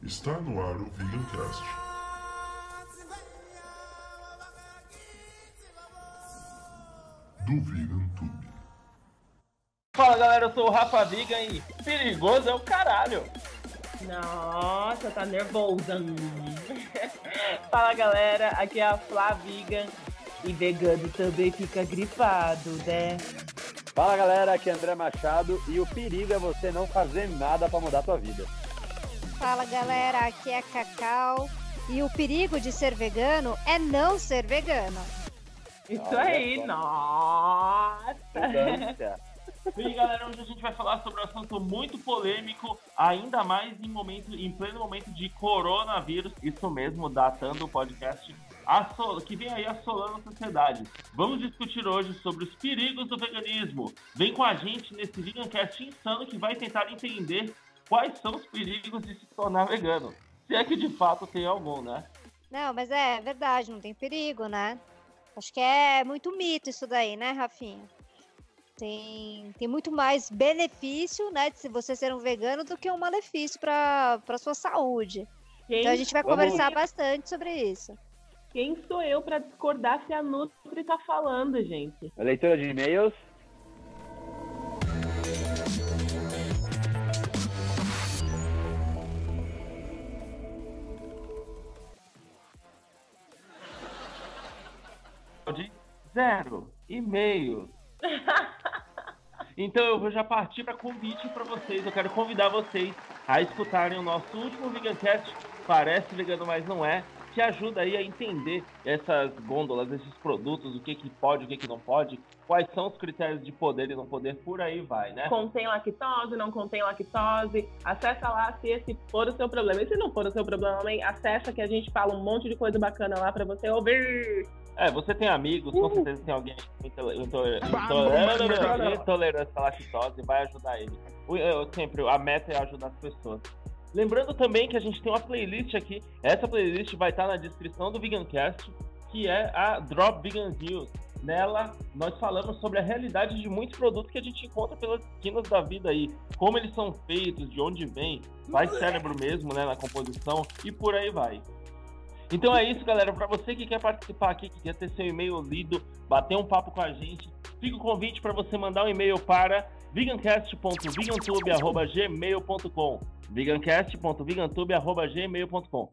Está no ar o Vegancast. Do Vegan Tube. Fala galera, eu sou o Rafa Vigan e perigoso é o caralho. Nossa, tá nervosa. Fala galera, aqui é a Flavigan e vegano também fica gripado, né? Fala galera, aqui é André Machado e o perigo é você não fazer nada para mudar a tua vida. Fala galera, aqui é Cacau e o perigo de ser vegano é não ser vegano. Isso Olha aí, só. nossa! E galera, hoje a gente vai falar sobre um assunto muito polêmico, ainda mais em momento, em pleno momento de coronavírus. Isso mesmo, datando o podcast assol- que vem aí assolando a sociedade. Vamos discutir hoje sobre os perigos do veganismo. Vem com a gente nesse Vegancast insano que vai tentar entender quais são os perigos de se tornar vegano. Se é que de fato tem algum, né? Não, mas é verdade, não tem perigo, né? Acho que é muito mito isso daí, né, Rafinha? Tem, tem muito mais benefício, né, de se você ser um vegano do que um malefício para para sua saúde. Então a gente vai Vamos- conversar bastante sobre isso. Quem sou eu pra discordar se a Nutri tá falando, gente? A leitura de e-mails. de zero e-mail. Então eu vou já partir para convite para vocês. Eu quero convidar vocês a escutarem o nosso último Vegancast, Parece Vegano, mas não é, que ajuda aí a entender essas gôndolas, esses produtos, o que, que pode, o que, que não pode, quais são os critérios de poder e não poder, por aí vai, né? Contém lactose, não contém lactose? Acessa lá se esse for o seu problema. E se não for o seu problema também, acessa que a gente fala um monte de coisa bacana lá pra você ouvir. É, você tem amigos, com certeza tem alguém com intole- intole- intole- intolerância à lactose, vai ajudar ele. O- Eu sempre, a meta é ajudar as pessoas. Lembrando também que a gente tem uma playlist aqui, essa playlist vai estar na descrição do Vegancast, que é a Drop Vegan News. Nela, nós falamos sobre a realidade de muitos produtos que a gente encontra pelas esquinas da vida aí. Como eles são feitos, de onde vem, vai cérebro mesmo, né, na composição, e por aí vai. Então é isso, galera. Para você que quer participar aqui, que quer ter seu e-mail lido, bater um papo com a gente, fica o convite para você mandar um e-mail para vegancast.vegantube.gmail.com vegancast.vegantube.gmail.com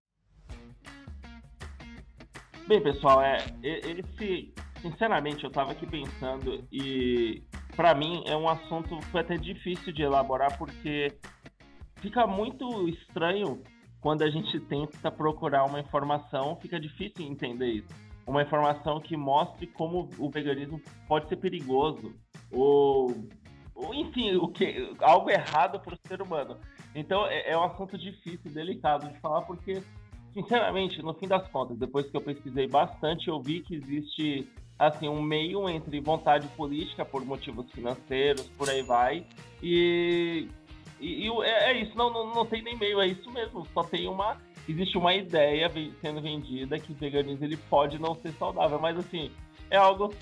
Bem, pessoal, é esse, sinceramente, eu tava aqui pensando e para mim é um assunto que foi até difícil de elaborar porque fica muito estranho quando a gente tenta procurar uma informação, fica difícil entender isso. Uma informação que mostre como o veganismo pode ser perigoso ou, ou enfim, o que algo errado para o ser humano. Então é, é um assunto difícil, delicado de falar porque sinceramente, no fim das contas, depois que eu pesquisei bastante, eu vi que existe assim um meio entre vontade política por motivos financeiros, por aí vai, e e, e é, é isso, não, não, não tem nem meio, é isso mesmo. Só tem uma. Existe uma ideia sendo vendida que o veganismo ele pode não ser saudável, mas assim, é algo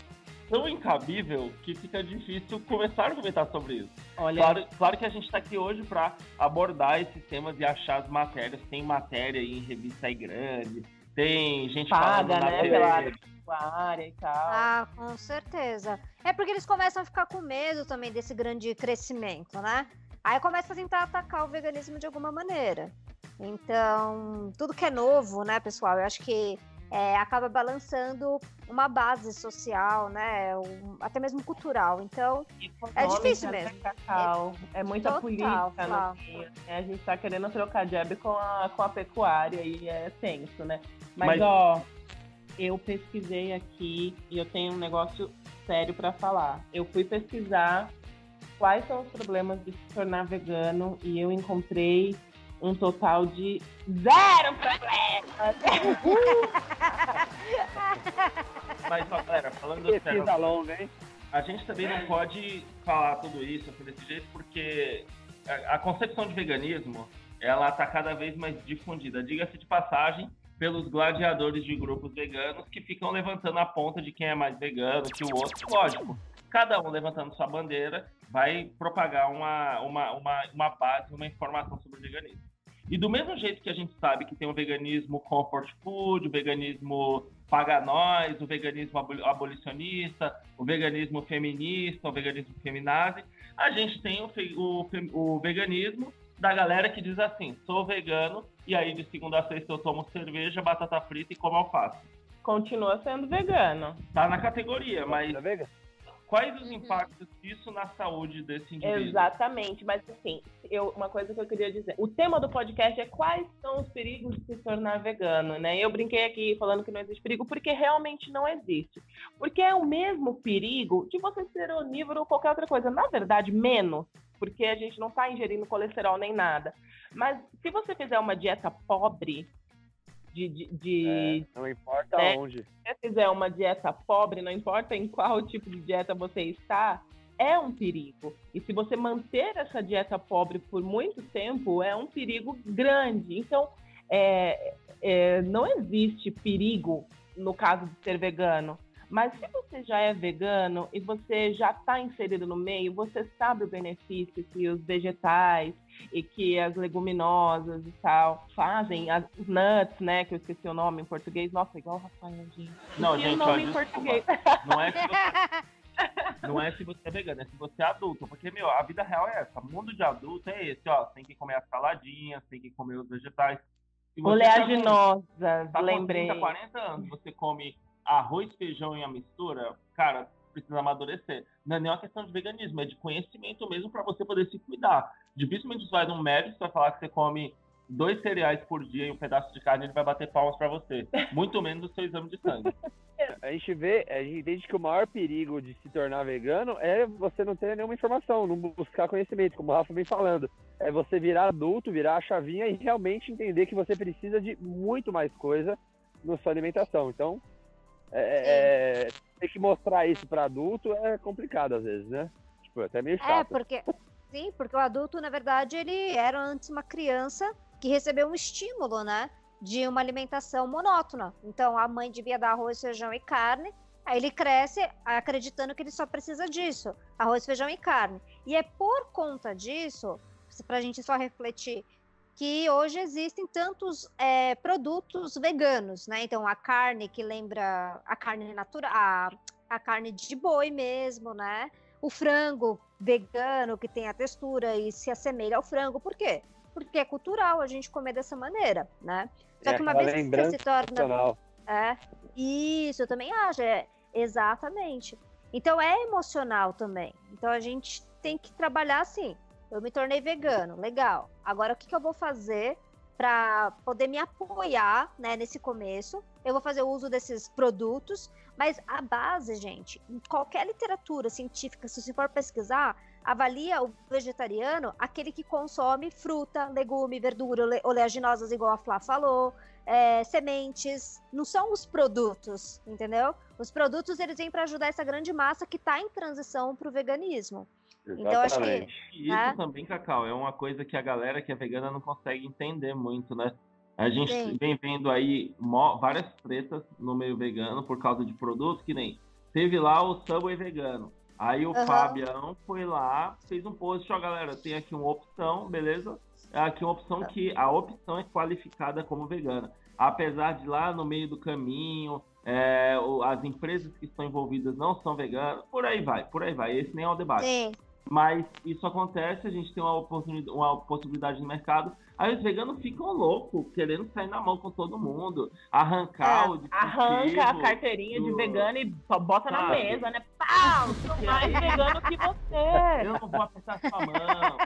tão incabível que fica difícil começar a argumentar sobre isso. Olha, Claro, claro que a gente está aqui hoje para abordar esses temas e achar as matérias. Tem matéria em revista aí grande, tem gente falando paga, na né, TV. pela área e tal. Ah, com certeza. É porque eles começam a ficar com medo também desse grande crescimento, né? Aí começa a tentar atacar o veganismo de alguma maneira. Então, tudo que é novo, né, pessoal? Eu acho que é, acaba balançando uma base social, né? um- até mesmo cultural. Então, É difícil Econômica, mesmo. Cacau? É muita Total, política no meio, né? A gente tá querendo trocar jab com a, com a pecuária e é tenso, né? Mas, Mas- ó, eu pesquisei aqui e eu tenho um negócio sério pra falar. Eu fui pesquisar quais são os problemas de se tornar vegano e eu encontrei um total de zero problemas. Mas, ó, galera, falando sério, Pesquisa longa, hein? a gente também não pode falar tudo isso assim, desse jeito, porque a, a concepção de veganismo ela está cada vez mais difundida. Diga-se de passagem pelos gladiadores de grupos veganos que ficam levantando a ponta de quem é mais vegano que o outro. Lógico, cada um levantando sua bandeira vai propagar uma, uma, uma, uma base, uma informação sobre o veganismo. E do mesmo jeito que a gente sabe que tem o veganismo comfort food, o veganismo paga nós, o veganismo abolicionista, o veganismo feminista, o veganismo feminazi, a gente tem o, o, o veganismo da galera que diz assim, sou vegano, e aí de segunda a sexta eu tomo cerveja, batata frita e como alface. Continua sendo vegano. Tá na categoria, mas quais os impactos disso na saúde desse indivíduo? Exatamente, mas assim, eu, uma coisa que eu queria dizer, o tema do podcast é quais são os perigos de se tornar vegano, né? Eu brinquei aqui falando que não existe perigo, porque realmente não existe. Porque é o mesmo perigo de você ser onívoro ou qualquer outra coisa. Na verdade, menos porque a gente não está ingerindo colesterol nem nada. Mas se você fizer uma dieta pobre, de. de, de é, não importa né, onde. Se você fizer uma dieta pobre, não importa em qual tipo de dieta você está, é um perigo. E se você manter essa dieta pobre por muito tempo, é um perigo grande. Então, é, é, não existe perigo no caso de ser vegano. Mas se você já é vegano e você já está inserido no meio, você sabe o benefício que os vegetais e que as leguminosas e tal fazem, as nuts, né, que eu esqueci o nome em português. Nossa, igual o Rafael, gente. Não, gente, o nome em português. Não é que você... Não é se você é vegano, é se você é adulto. Porque, meu, a vida real é essa. O mundo de adulto é esse, ó. Você tem que comer as saladinhas, tem que comer os vegetais. Oleaginosas, tá lembrei. Com 30, 40 anos, você come arroz, feijão e a mistura, cara, precisa amadurecer. Não é nem uma questão de veganismo, é de conhecimento mesmo para você poder se cuidar. Dificilmente você vai num médico vai falar que você come dois cereais por dia e um pedaço de carne, ele vai bater palmas para você. Muito menos o seu exame de sangue. A gente vê, a gente entende que o maior perigo de se tornar vegano é você não ter nenhuma informação, não buscar conhecimento, como o Rafa vem falando. É você virar adulto, virar a chavinha e realmente entender que você precisa de muito mais coisa na sua alimentação. Então, é, é, é, ter que mostrar isso para adulto é complicado às vezes, né? Tipo, até meio é, chato. É, porque. Sim, porque o adulto, na verdade, ele era antes uma criança que recebeu um estímulo, né? De uma alimentação monótona. Então, a mãe devia dar arroz, feijão e carne. Aí ele cresce acreditando que ele só precisa disso: arroz, feijão e carne. E é por conta disso, para a gente só refletir, que hoje existem tantos é, produtos veganos, né? Então a carne que lembra a carne natural, a, a carne de boi mesmo, né? O frango vegano que tem a textura e se assemelha ao frango, por quê? Porque é cultural a gente comer dessa maneira, né? Só é, que uma vez que você se torna. É, isso, eu também acho, é, exatamente. Então é emocional também. Então a gente tem que trabalhar assim eu me tornei vegano, legal. Agora o que, que eu vou fazer para poder me apoiar né, nesse começo? Eu vou fazer uso desses produtos, mas a base, gente, em qualquer literatura científica, se você for pesquisar, avalia o vegetariano aquele que consome fruta, legume, verdura, oleaginosas, igual a Flá falou, é, sementes, não são os produtos, entendeu? Os produtos eles vêm para ajudar essa grande massa que está em transição para o veganismo. Então, acho que. Isso né? também, Cacau, é uma coisa que a galera que é vegana não consegue entender muito, né? A gente Sim. vem vendo aí várias tretas no meio vegano por causa de produtos que nem teve lá o Subway vegano. Aí o uhum. Fabião foi lá, fez um post, ó, galera, tem aqui uma opção, beleza? É aqui uma opção que a opção é qualificada como vegana. Apesar de lá no meio do caminho, é, as empresas que estão envolvidas não são veganas, por aí vai, por aí vai. Esse nem é o debate. Sim. Mas isso acontece, a gente tem uma oportunidade, uma possibilidade no mercado. Aí os veganos ficam loucos, querendo sair na mão com todo mundo, arrancar é, o Arranca a carteirinha do... de vegano e bota Sabe? na mesa, né? Pau! Sou mais vegano que você! Eu não vou apertar sua mão.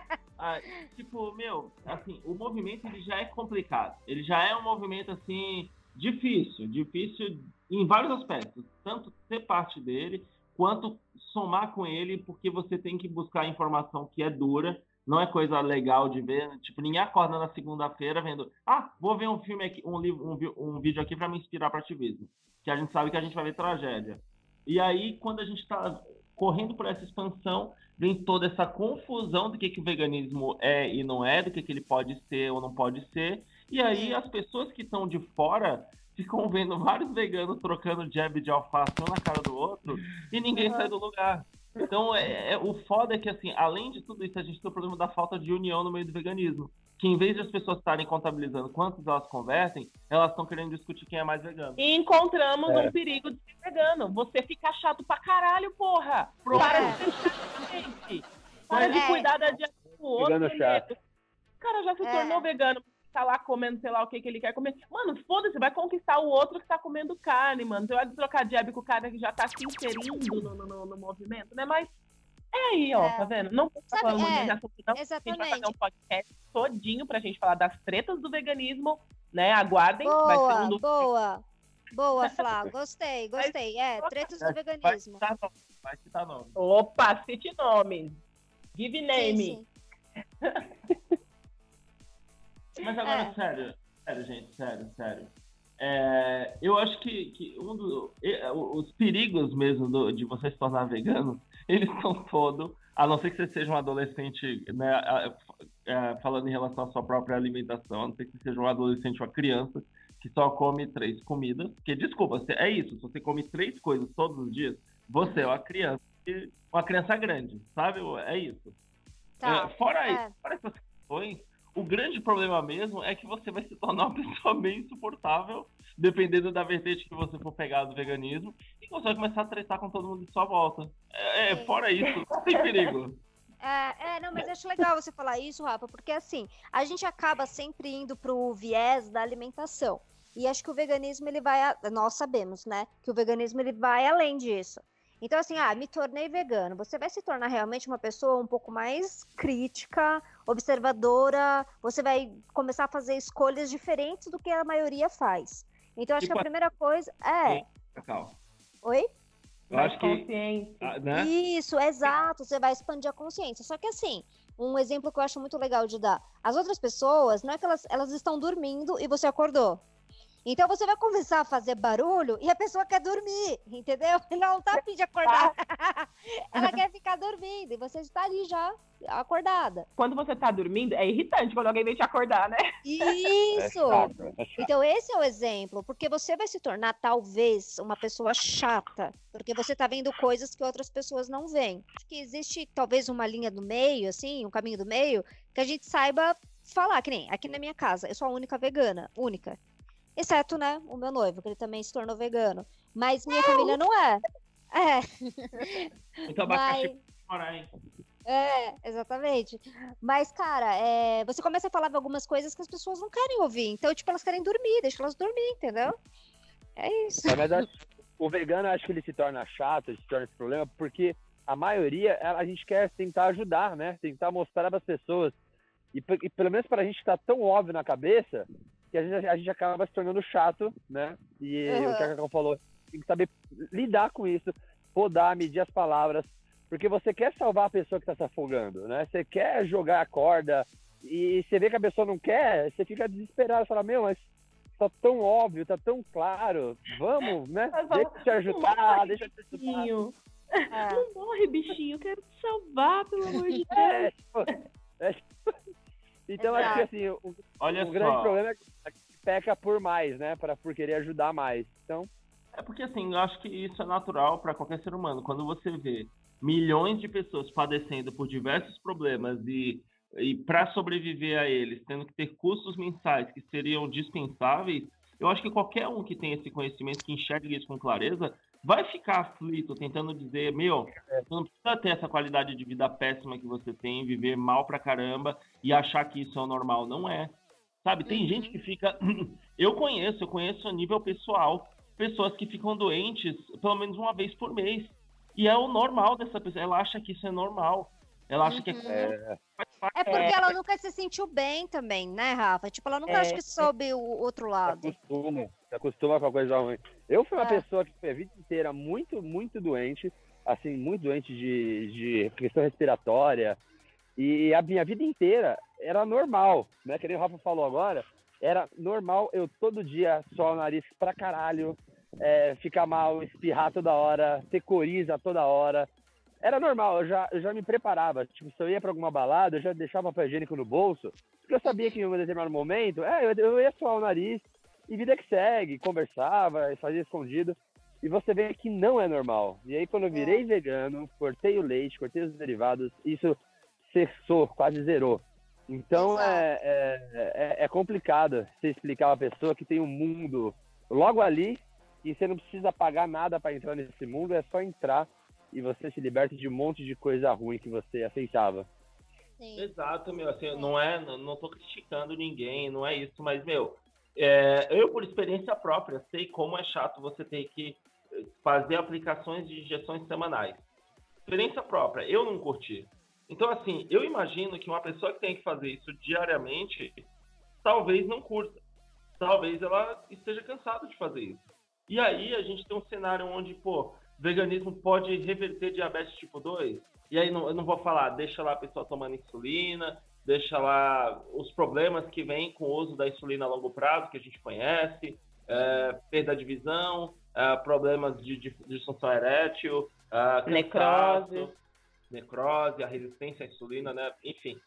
Ah, tipo, meu, assim, o movimento ele já é complicado. Ele já é um movimento, assim, difícil. Difícil em vários aspectos. Tanto ser parte dele, quanto somar com ele, porque você tem que buscar informação que é dura, não é coisa legal de ver. Tipo, ninguém acorda na segunda-feira vendo, ah, vou ver um filme aqui, um, livro, um, um vídeo aqui para me inspirar para ativismo. Que a gente sabe que a gente vai ver tragédia. E aí, quando a gente está correndo por essa expansão, vem toda essa confusão do que, que o veganismo é e não é, do que, que ele pode ser ou não pode ser. E aí as pessoas que estão de fora ficam vendo vários veganos trocando jab de alface um na cara do outro e ninguém sai do lugar. Então, é, é- o foda é que, assim, além de tudo isso, a gente tem o problema da falta de união no meio do veganismo. Que em vez de as pessoas estarem contabilizando quantos elas convertem, elas estão querendo discutir quem é mais vegano. E encontramos É. um perigo de ser vegano. Você fica chato pra caralho, porra. Pronto. Para de ser chato, gente. Para de É. cuidar da dieta do outro. Vegano Lelê. chato. O cara já se É. tornou vegano. Tá lá comendo, sei lá o que, que ele quer comer. Mano, foda-se, vai conquistar o outro que tá comendo carne, mano. Você vai trocar jab com o cara que já tá se inserindo no, no, no- movimento, né? Mas é aí, ó, É. tá vendo? Não Sabe, falando muito é, assunto, não. A gente vai fazer exatamente. um podcast todinho pra gente falar das tretas do veganismo, né? Aguardem, vai ser um Boa, do boa. Boa, Flá. Gostei, gostei. É, tretas do Vai veganismo. citar nome, vai citar nome. Opa, cite nomes. Give Sim, name. sim. Mas agora, É. sério, sério, gente, sério, sério. É, eu acho que, que um do, e- os perigos mesmo do- de você se tornar vegano, eles são todos, a não ser que você seja um adolescente, né, a- é, falando em relação à sua própria alimentação, a não ser que você seja um adolescente ou uma criança que só come três comidas, porque, desculpa, é isso, se você come três coisas todos os dias, você é uma criança, uma criança grande, sabe? É isso. Tá. É, fora, é. isso, fora essas questões, o grande problema mesmo é que você vai se tornar uma pessoa bem insuportável, dependendo da vertente que você for pegar do veganismo, e você vai começar a tretar com todo mundo de sua volta. É, é, Sim. fora isso, não tem perigo. É, é, não, mas acho legal você falar isso, Rafa, porque assim, a gente acaba sempre indo pro viés da alimentação. E acho que o veganismo, ele vai, a- nós sabemos, né, que o veganismo, ele vai além disso. Então, assim, ah, me tornei vegano. Você vai se tornar realmente uma pessoa um pouco mais crítica, observadora, você vai começar a fazer escolhas diferentes do que a maioria faz. Então, acho Tipo que a primeira coisa é... Cacau. Oi? Eu acho que. ah, Né? Isso, exato. Você vai expandir a consciência. Só que assim, um exemplo que eu acho muito legal de dar. As outras pessoas, não é que elas, elas estão dormindo e você acordou. Então você vai começar a fazer barulho e a pessoa quer dormir, entendeu? Ela não tá a fim de acordar. Ela quer ficar dormindo e você está ali já acordada. Quando você tá dormindo, é irritante quando alguém vem te acordar, né? É Isso! chato, é chato. Então, esse é o exemplo, porque você vai se tornar, talvez, uma pessoa chata, porque você tá vendo coisas que outras pessoas não veem. Acho que existe, talvez, uma linha do meio, assim, um caminho do meio, que a gente saiba falar, que nem aqui na minha casa, eu sou a única vegana, única. Exceto, né, o meu noivo, que ele também se tornou vegano. Mas minha família não é. É, Então, abacaxi mas... hein? É, exatamente. Mas, cara, é, você começa a falar de algumas coisas que as pessoas não querem ouvir. Então, tipo, elas querem dormir, deixa elas dormir, entendeu? É isso. É, mas acho- o vegano, acho que ele se torna chato, ele se torna esse problema, porque a maioria, a gente quer tentar ajudar, né? Tentar mostrar para as pessoas. E, e pelo menos para a gente está tão óbvio na cabeça que a gente, a gente acaba se tornando chato, né? E Uhum. o que a Cacau falou, tem que saber lidar com isso, podar, medir as palavras, porque você quer salvar a pessoa que está se afogando, né? Você quer jogar a corda e você vê que a pessoa não quer, você fica desesperado, fala, meu, mas tá tão óbvio, tá tão claro, vamos, né? Deixa eu te ajudar, deixa eu te ajudar. É. Não morre, bichinho. Quero te salvar, pelo amor de Deus. É, tipo, é, tipo- então acho que assim, o, Olha o grande problema é que peca por mais, né? Pra, por querer ajudar mais. Então, É porque assim, eu acho que isso é natural para qualquer ser humano. Quando você vê milhões de pessoas padecendo por diversos problemas e, e para sobreviver a eles, tendo que ter custos mensais que seriam dispensáveis, eu acho que qualquer um que tem esse conhecimento, que enxerga isso com clareza, vai ficar aflito, tentando dizer, meu, você não precisa ter essa qualidade de vida péssima que você tem, viver mal pra caramba e achar que isso é o normal. Não é. Sabe, tem Uhum. gente que fica. Eu conheço, eu conheço a nível pessoal pessoas que ficam doentes pelo menos uma vez por mês. E é o normal dessa pessoa. Ela acha que isso é normal. Ela acha que Uhum. é, faz parte. É porque ela nunca se sentiu bem também, né, Rafa? Tipo, ela nunca É. acho que soube o outro se lado. acostuma, se acostuma com a coisa ruim. Eu fui uma É. pessoa que foi a vida inteira muito, muito doente, assim, muito doente de, de questão respiratória. E a minha vida inteira era normal, né? Que nem o Rafa falou agora, era normal eu todo dia só o nariz pra caralho, é, ficar mal, espirrar toda hora, ter coriza toda hora. era normal, eu já, eu já me preparava. Tipo, se eu ia pra alguma balada, eu já deixava papel higiênico no bolso, porque eu sabia que em um determinado momento, é, eu, eu ia suar o nariz e vida que segue, conversava, fazia escondido. E você vê que não é normal. E aí, quando eu virei vegano, cortei o leite, cortei os derivados, isso cessou, quase zerou. Então é, é, é, é complicado você explicar a pessoa que tem um mundo logo ali e você não precisa pagar nada para entrar nesse mundo, é só entrar e você se liberta de um monte de coisa ruim que você aceitava. Sim. Exato, meu. Assim, não é, não, não tô criticando ninguém, não é isso, mas, meu, é, eu, por experiência própria, sei como é chato você ter que eh, fazer aplicações de injeções semanais. Experiência própria, eu não curti. Então, assim, eu imagino que uma pessoa que tem que fazer isso diariamente, talvez não curta. Talvez ela esteja cansada de fazer isso. E aí a gente tem um cenário onde, pô, veganismo pode reverter diabetes tipo 2. E aí não, eu não vou falar, deixa lá a pessoa tomando insulina, deixa lá os problemas que vêm com o uso da insulina a longo prazo, que a gente conhece, é, perda de visão, é, problemas de, de disfunção erétil, é, Necrose. necrose, a resistência à insulina, né? Enfim.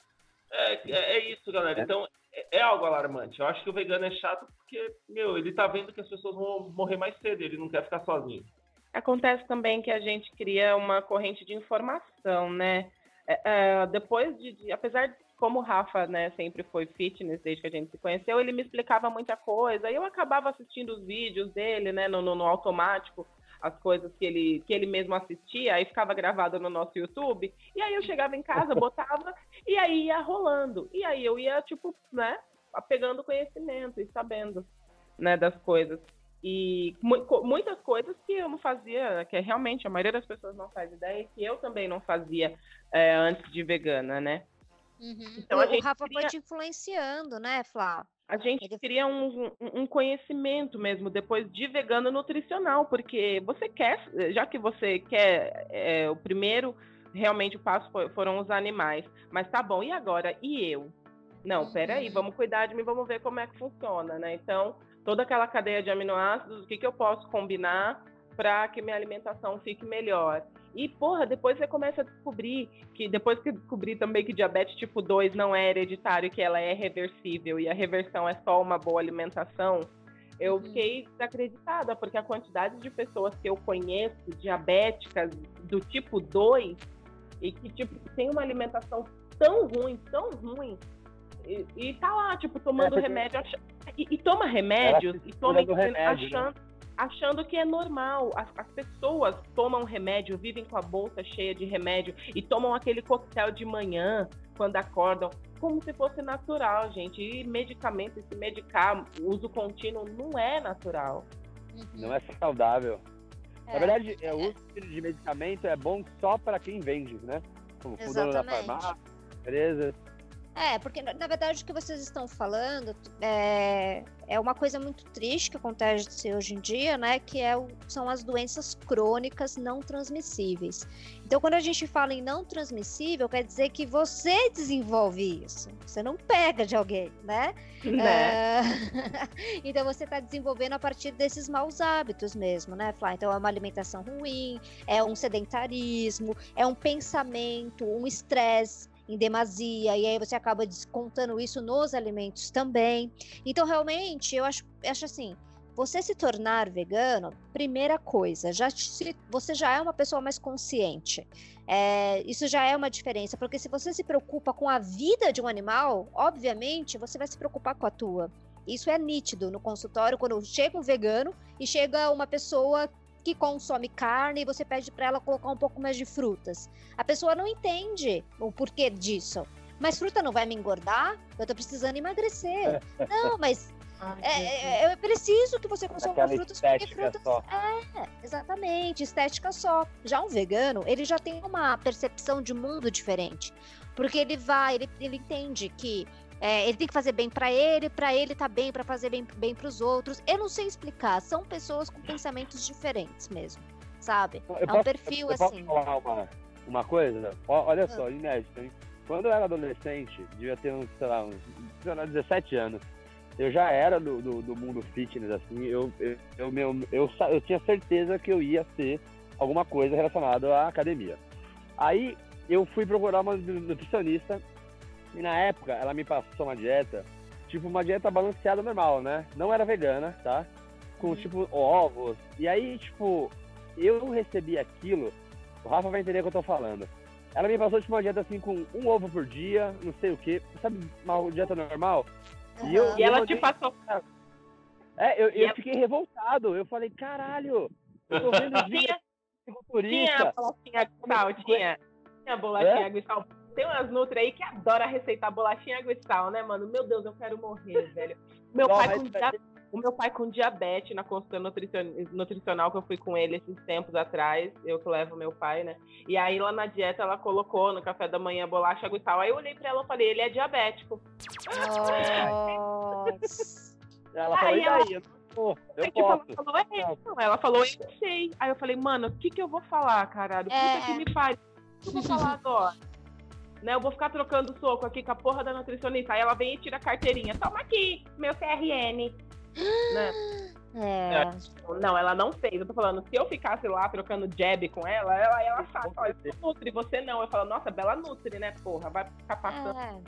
É, é, é isso, galera. Então, é, é algo alarmante. Eu acho que o vegano é chato porque, meu, ele tá vendo que as pessoas vão morrer mais cedo, ele não quer ficar sozinho. Acontece também que a gente cria uma corrente de informação, né? É, é, depois de, de- apesar de como o Rafa, né, sempre foi fitness desde que a gente se conheceu, ele me explicava muita coisa. E eu acabava assistindo os vídeos dele, né, no, no- no automático, as coisas que ele, que ele mesmo assistia, aí ficava gravado no nosso YouTube. E aí eu chegava em casa, botava, e aí ia rolando. E aí eu ia, tipo, né, pegando conhecimento e sabendo, né, das coisas. E muitas coisas que eu não fazia, que realmente a maioria das pessoas não faz ideia, que eu também não fazia é, antes de vegana, né? Uhum. Então, o, a o gente Rafa foi cria- te influenciando, né, Flá? A gente Ele- cria um, um- um conhecimento mesmo depois de vegano nutricional, porque você quer, já que você quer, é, o primeiro realmente o passo foi- foram os animais, mas tá bom, e agora? E eu? Não, peraí, Uhum. vamos cuidar de mim, vamos ver como é que funciona, né? Então, toda aquela cadeia de aminoácidos, o que, que eu posso combinar para que minha alimentação fique melhor. E, porra, depois você começa a descobrir que, depois que descobri também que diabetes tipo 2 não é hereditário, que ela é reversível e a reversão é só uma boa alimentação, eu Uhum. fiquei desacreditada, porque a quantidade de pessoas que eu conheço, diabéticas do tipo 2, e que, tipo, tem uma alimentação tão ruim, tão ruim, e, e tá lá, tipo, tomando porque- remédio, acha- e, e toma remédios, e toma remédio, né? Achando, que é normal. As, as pessoas tomam remédio, vivem com a bolsa cheia de remédio e tomam aquele coquetel de manhã quando acordam, como se fosse natural, gente. E medicamento, se medicar, uso contínuo, não é natural. Uhum. Não é saudável. É. Na verdade, é, o uso de medicamento é bom só para quem vende, né? Como o dono da farmácia, empresa. É, porque na na verdade o que vocês estão falando é, é uma coisa muito triste que acontece hoje em dia, né? Que é o- são as doenças crônicas não transmissíveis. Então, quando a gente fala em não transmissível, quer dizer que você desenvolve isso. Você não pega de alguém, né? Né? É, então você está desenvolvendo a partir desses maus hábitos mesmo, né, Flá? Então é uma alimentação ruim, é um sedentarismo, é um pensamento, um estresse em demasia, e aí você acaba descontando isso nos alimentos também. Então, realmente, eu acho, acho assim. Você se tornar vegano, primeira coisa, já te- você já é uma pessoa mais consciente. É, isso já é uma diferença, porque se você se preocupa com a vida de um animal, obviamente você vai se preocupar com a tua. Isso é nítido no consultório quando chega um vegano e chega uma pessoa que consome carne e você pede para ela colocar um pouco mais de frutas. A pessoa não entende o porquê disso. Mas fruta não vai me engordar? Eu tô precisando emagrecer. Não, mas é, é, eu preciso que você consuma Aquela frutas porque estética frutas só. é, exatamente, estética só. Já um vegano, ele já tem uma percepção de mundo diferente. Porque ele vai, ele, ele entende que é, ele tem que fazer bem pra ele, pra ele tá bem, pra fazer bem, bem pros outros. Eu não sei explicar, são pessoas com pensamentos diferentes mesmo, sabe? Eu É um posso- perfil eu posso assim. falar uma, uma coisa? Olha Ah. só, inédito, hein? Quando eu era adolescente, devia ter uns, sei lá, uns sei lá, 17 anos, eu já era do, do, do mundo fitness, assim, eu, eu, eu, meu, eu, eu tinha certeza que eu ia ser alguma coisa relacionada à academia. Aí eu fui procurar uma nutricionista e na época ela me passou uma dieta, tipo uma dieta balanceada normal, né? Não era vegana, tá? Com tipo ovos. E aí, tipo, eu recebi aquilo, o Rafa vai entender o que eu tô falando. Ela me passou tipo uma dieta assim com um ovo por dia, não sei o que, sabe, uma dieta normal? E, eu, e ela te passou. É, eu, eu fiquei revoltado. Eu falei, caralho, eu tô vendo tinha, tinha bolachinha sal, tinha, tinha bolachinha é? sal. Tem umas nutri aí que adora receitar bolachinha água e sal, né, mano? Meu Deus, eu quero morrer, velho. Meu Não, pai com diabetes, o meu pai com diabetes na consulta nutricional que eu fui com ele esses tempos atrás, eu que levo meu pai, né? E aí lá na dieta ela colocou no café da manhã bolacha, água e sal. Aí eu olhei pra ela e falei, ele é diabético. Nossa. Ela falou, e aí? Eu, pô, eu tipo, ela falou, é, não. ela falou, eu sei. Aí eu falei, mano, o que que eu vou falar, caralho? Puta é. que me pariu. O que eu vou falar agora? né? Eu vou ficar trocando soco aqui com a porra da nutricionista. Aí ela vem e tira a carteirinha. Toma aqui, meu CRN. né? É. Não, ela não fez. Eu tô falando, se eu ficasse lá trocando jab com ela, ela, ela fala, olha, Nutri, você não. Eu falo, nossa, bela Nutri, né, porra? Vai ficar passando é.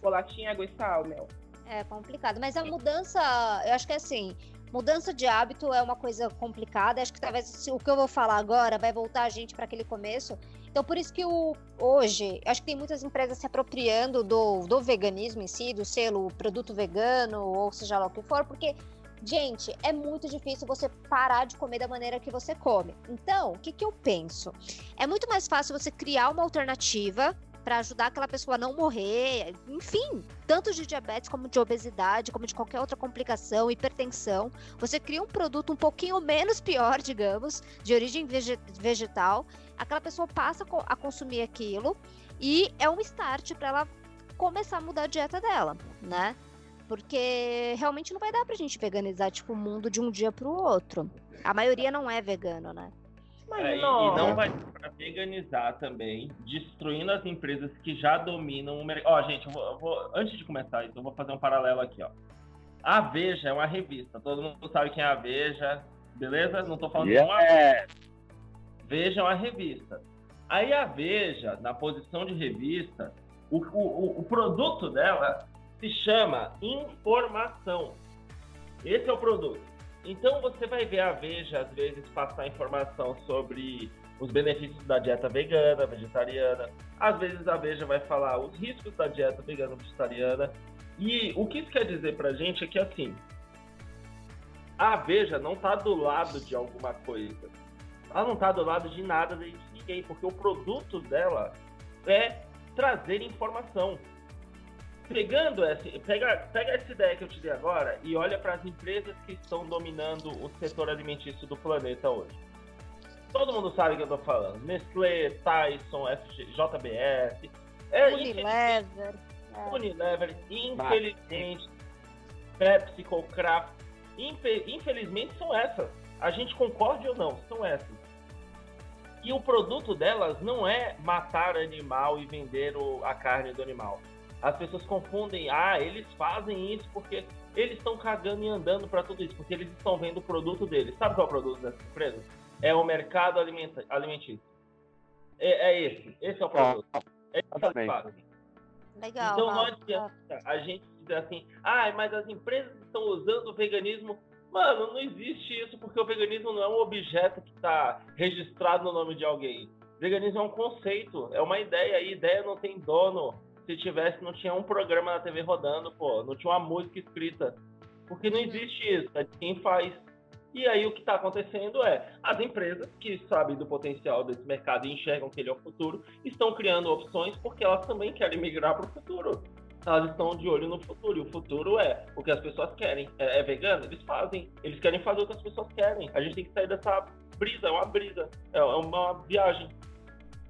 bolachinha, água e sal, meu. É complicado. Mas a mudança, eu acho que é assim, mudança de hábito é uma coisa complicada. Acho que talvez o que eu vou falar agora vai voltar a gente para aquele começo. Então, por isso que o, hoje, acho que tem muitas empresas se apropriando do, do veganismo em si, do selo produto vegano, ou seja lá o que for, porque, gente, é muito difícil você parar de comer da maneira que você come. Então, o que, que eu penso? É muito mais fácil você criar uma alternativa para ajudar aquela pessoa a não morrer, enfim, tanto de diabetes como de obesidade, como de qualquer outra complicação, hipertensão. Você cria um produto um pouquinho menos pior, digamos, de origem vegetal, aquela pessoa passa a consumir aquilo e é um start para ela começar a mudar a dieta dela, né? Porque realmente não vai dar pra gente veganizar tipo o mundo de um dia pro outro. A maioria não é vegano, né? É, e, e, não vai para veganizar também, destruindo as empresas que já dominam o mercado. Ó, gente, eu vou, eu vou, antes de começar isso, eu vou fazer um paralelo aqui, ó. A Veja é uma revista, todo mundo sabe quem é a Veja, beleza? Não tô falando yeah. de uma Veja é uma revista. Aí a Veja, na posição de revista, o, o, o produto dela se chama informação. Esse é o produto. Então você vai ver a Veja, às vezes, passar informação sobre os benefícios da dieta vegana, vegetariana. Às vezes a Veja vai falar os riscos da dieta vegana, vegetariana. E o que isso quer dizer pra gente é que, assim, a Veja não tá do lado de alguma coisa. Ela não tá do lado de nada de ninguém, porque o produto dela é trazer informação pegando essa, pega, pega essa ideia que eu te dei agora e olha para as empresas que estão dominando o setor alimentício do planeta hoje. Todo mundo sabe o que eu estou falando. Nestlé, Tyson, FG, JBS. É, Unilever. É. Unilever, infelizmente, PepsiCo, Kraft, infelizmente são essas. A gente concorde ou não, são essas. E o produto delas não é matar animal e vender o, a carne do animal as pessoas confundem, ah, eles fazem isso porque eles estão cagando e andando para tudo isso, porque eles estão vendo o produto deles. Sabe qual é o produto dessa empresa? É o mercado alimentício. É, é esse, esse é o produto. É isso que eles fazem. Legal. Então não adianta a gente dizer assim, ah, mas as empresas estão usando o veganismo. Mano, não existe isso porque o veganismo não é um objeto que está registrado no nome de alguém. O veganismo é um conceito, é uma ideia, e ideia não tem dono se tivesse, não tinha um programa na TV rodando, pô, não tinha uma música escrita. Porque não existe isso, é quem faz. E aí o que está acontecendo é, as empresas que sabem do potencial desse mercado e enxergam que ele é o futuro, estão criando opções porque elas também querem migrar para o futuro. Elas estão de olho no futuro, e o futuro é o que as pessoas querem. É, é vegano? Eles fazem. Eles querem fazer o que as pessoas querem. A gente tem que sair dessa brisa, é uma brisa, é uma viagem.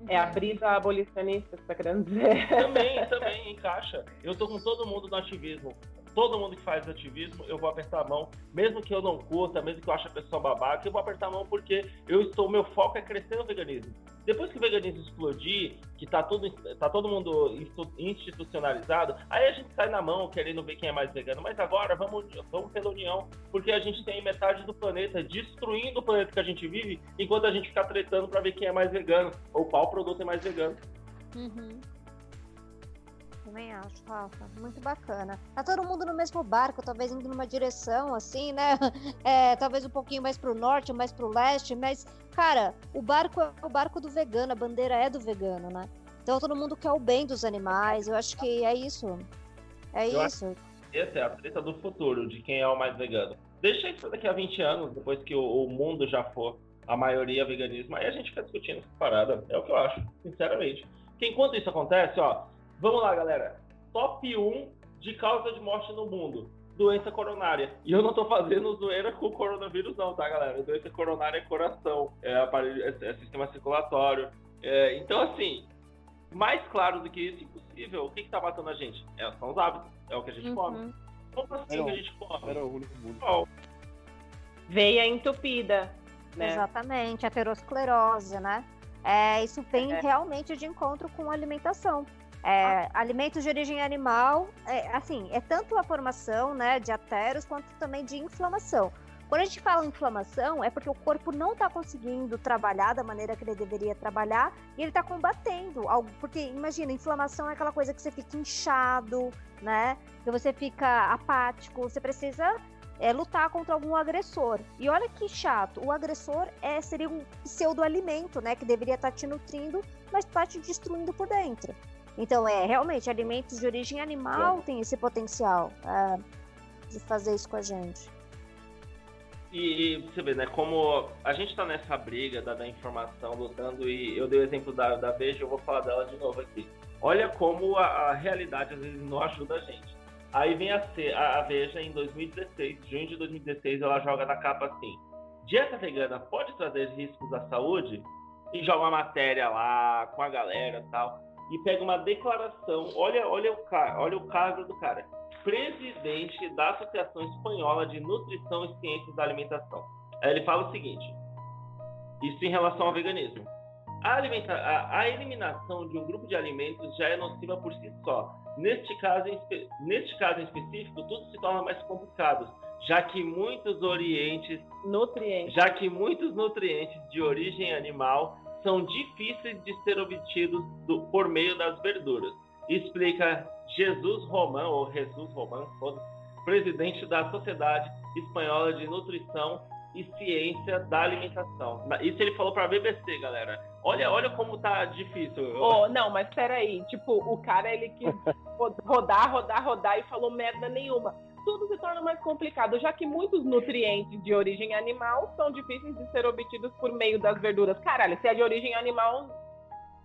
É a brisa abolicionista você tá querendo dizer. Também, também encaixa. Eu tô com todo mundo no ativismo. Todo mundo que faz ativismo, eu vou apertar a mão, mesmo que eu não curta, mesmo que eu ache a pessoa babaca, eu vou apertar a mão porque eu estou, meu foco é crescer no veganismo. Depois que o veganismo explodir, que tá, tudo, tá todo mundo institucionalizado, aí a gente sai na mão querendo ver quem é mais vegano. Mas agora vamos, vamos pela união, porque a gente tem metade do planeta destruindo o planeta que a gente vive, enquanto a gente fica tretando para ver quem é mais vegano, ou qual produto é mais vegano. Uhum. Também acho, Rafa. Muito bacana. Tá todo mundo no mesmo barco, talvez indo numa direção, assim, né? É, talvez um pouquinho mais pro norte, mais pro leste, mas, cara, o barco é o barco do vegano, a bandeira é do vegano, né? Então todo mundo quer o bem dos animais. Eu acho que é isso. É Eu isso. Essa é a treta do futuro, de quem é o mais vegano. Deixa isso daqui a 20 anos, depois que o, o mundo já for a maioria veganismo, aí a gente fica discutindo essa parada. É o que eu acho, sinceramente. Que enquanto isso acontece, ó, vamos lá, galera. Top 1 de causa de morte no mundo. Doença coronária. E eu não tô fazendo zoeira com o coronavírus, não, tá, galera? Doença coronária é coração, é, aparelho, é, é sistema circulatório. É, então, assim, mais claro do que isso, impossível. O que, que tá matando a gente? É, são os hábitos, é o que a gente come. Uhum. Como assim Era que a gente come? Era o único mundo. Qual? Veia entupida, né? Exatamente, aterosclerose, né? É, isso vem É. realmente de encontro com a alimentação. É, alimentos de origem animal, é, assim, é tanto a formação né, de ateros quanto também de inflamação. Quando a gente fala em inflamação, é porque o corpo não está conseguindo trabalhar da maneira que ele deveria trabalhar e ele está combatendo algo. Porque, imagina, inflamação é aquela coisa que você fica inchado, né? Que você fica apático, você precisa é, lutar contra algum agressor. E olha que chato, o agressor é, seria um pseudo-alimento, né? Que deveria estar te nutrindo, mas está te destruindo por dentro. Então, é, realmente, alimentos de origem animal têm esse potencial é, de fazer isso com a gente. E, e você vê, né, como a gente tá nessa briga da, da informação, lutando, e eu dei o exemplo da, da Veja, eu vou falar dela de novo aqui. Olha como a, a realidade às vezes não ajuda a gente. Aí vem a, a, a Veja em 2016, junho de 2016, ela joga na capa assim: dieta vegana pode trazer riscos à saúde? E joga uma matéria lá com a galera e tal. E pega uma declaração. Olha, olha, o, olha o cargo do cara presidente da Associação Espanhola de Nutrição e Ciências da Alimentação. Aí ele fala o seguinte: isso em relação ao veganismo. A, alimenta- a- a eliminação de um grupo de alimentos já é nociva por si só. Neste caso, em neste caso em específico, tudo se torna mais complicado, já que muitos orientes Nutrientes. já que muitos nutrientes de origem animal são difíceis de ser obtidos do- por meio das verduras. Explica Jesus Roman, ou Jesus Roman, foda-se, presidente da Sociedade Espanhola de Nutrição e Ciência da Alimentação. Isso ele falou para a BBC, galera. Olha, olha como tá difícil. Oh, não, mas peraí. Tipo, o cara, ele quis ro- rodar, rodar, rodar e falou merda nenhuma. Tudo se torna mais complicado, já que muitos nutrientes de origem animal são difíceis de ser obtidos por meio das verduras. Caralho, se é de origem animal,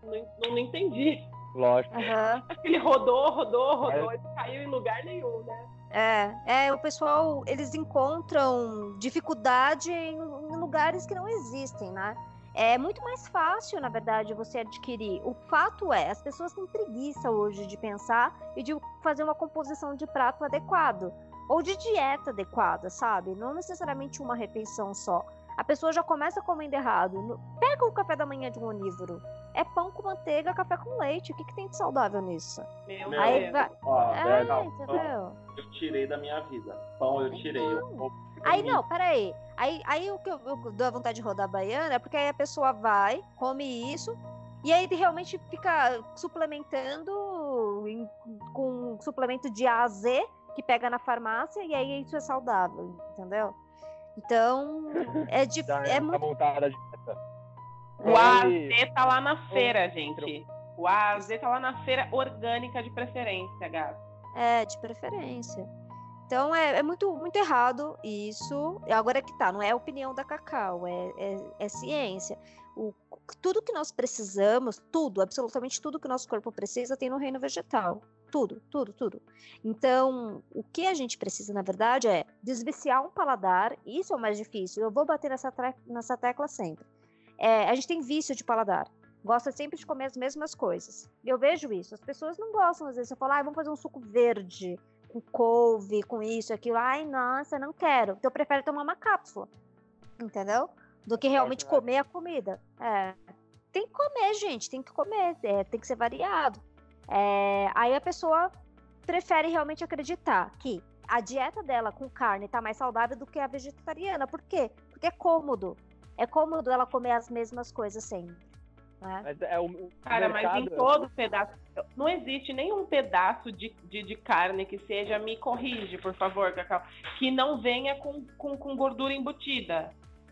não, não, entendi. Lógico. Aham. Acho que ele rodou, rodou, rodou e caiu em lugar nenhum, né? É, é, o pessoal, eles encontram dificuldade em, em lugares que não existem, né? É muito mais fácil, na verdade, você adquirir. O fato é, as pessoas têm preguiça hoje de pensar e de fazer uma composição de prato adequado. Ou de dieta adequada, sabe? Não necessariamente uma refeição só. A pessoa já começa comendo errado. Pega o café da manhã de um onívoro. É pão com manteiga, café com leite. O que, que tem de saudável nisso? Meu Meu Aí Deus. vai. Ó, É, não, entendeu? eu tirei da minha vida. Pão eu tirei. Eu, Então. Aí não, peraí. Aí, aí o que eu, eu dou a vontade de rodar a baiana é porque aí a pessoa vai, come isso, e aí realmente fica suplementando em- com suplemento de A a Z que pega na farmácia, e aí isso é saudável, entendeu? Então, é, dif- Já é tá muito. montada a dieta. O AZ tá lá na feira, gente. O AZ tá lá na feira orgânica de preferência, gato. É, de preferência. Então é, é muito, muito errado isso. E Agora é que tá, não é opinião da Cacau, é, é, é ciência. O, tudo que nós precisamos, tudo, absolutamente tudo que o nosso corpo precisa tem no reino vegetal. Tudo, tudo, tudo. Então, o que a gente precisa, na verdade, é desviciar um paladar. Isso é o mais difícil. Eu vou bater nessa, nessa tecla sempre. É, a gente tem vício de paladar. Gosta sempre de comer as mesmas coisas. Eu vejo isso. As pessoas não gostam, às vezes, você fala, ah, vamos fazer um suco verde com couve, com isso, aquilo. Ai, nossa, não quero. Então eu prefiro tomar uma cápsula. Entendeu? Do que realmente comer a comida. É. tem que comer, gente, tem que comer, é, tem que ser variado. É, aí a pessoa prefere realmente acreditar que a dieta dela com carne tá mais saudável do que a vegetariana. Por quê? Porque é cômodo. É cômodo ela comer as mesmas coisas sempre. Né? Mas é o, o Cara, mercado- mas em todo pedaço. Não existe nenhum pedaço de, de, de carne que seja, me corrige, por favor, Cacau, que não venha com, com, com gordura embutida.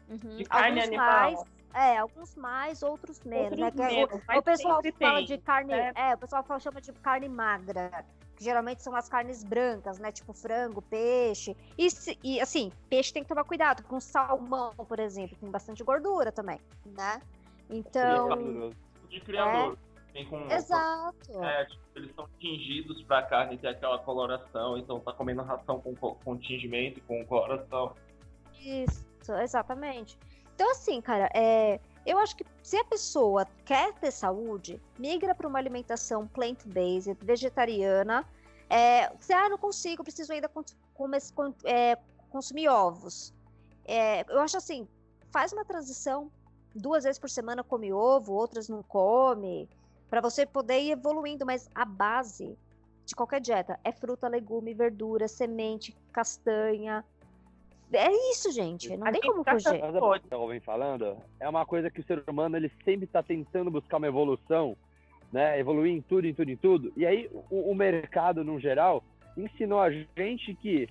Uhum. De carne alguns animal. mais, é, alguns mais, outros menos. Outros né? É- menos, o, o pessoal fala tem, de carne, né? é, o pessoal fala, chama de carne magra, que geralmente são as carnes brancas, né? Tipo frango, peixe. E, se- e, assim, peixe tem que tomar cuidado com salmão, por exemplo, tem bastante gordura também, né? Então, gorduroso. De criador. Tem com, exato. É, tipo, eles são tingidos pra carne ter aquela coloração, então tá comendo ração com, co- com tingimento, com coloração. Isso, exatamente. Então, assim, cara, é, eu acho que se a pessoa quer ter saúde, migra para uma alimentação plant-based, vegetariana. É, se, ah, não consigo, preciso ainda é, consumir ovos. É, eu acho assim, faz uma transição, duas vezes por semana come ovo, outras não come, para você poder ir evoluindo, mas a base de qualquer dieta é fruta, legume, verdura, semente, castanha. É isso, gente. Não A tem como tá fugir. Mas é o que eu vem falando, é uma coisa que o ser humano ele sempre está tentando buscar uma evolução, né? Evoluir em tudo, em tudo, em tudo. E aí o, o mercado, no geral, ensinou a gente que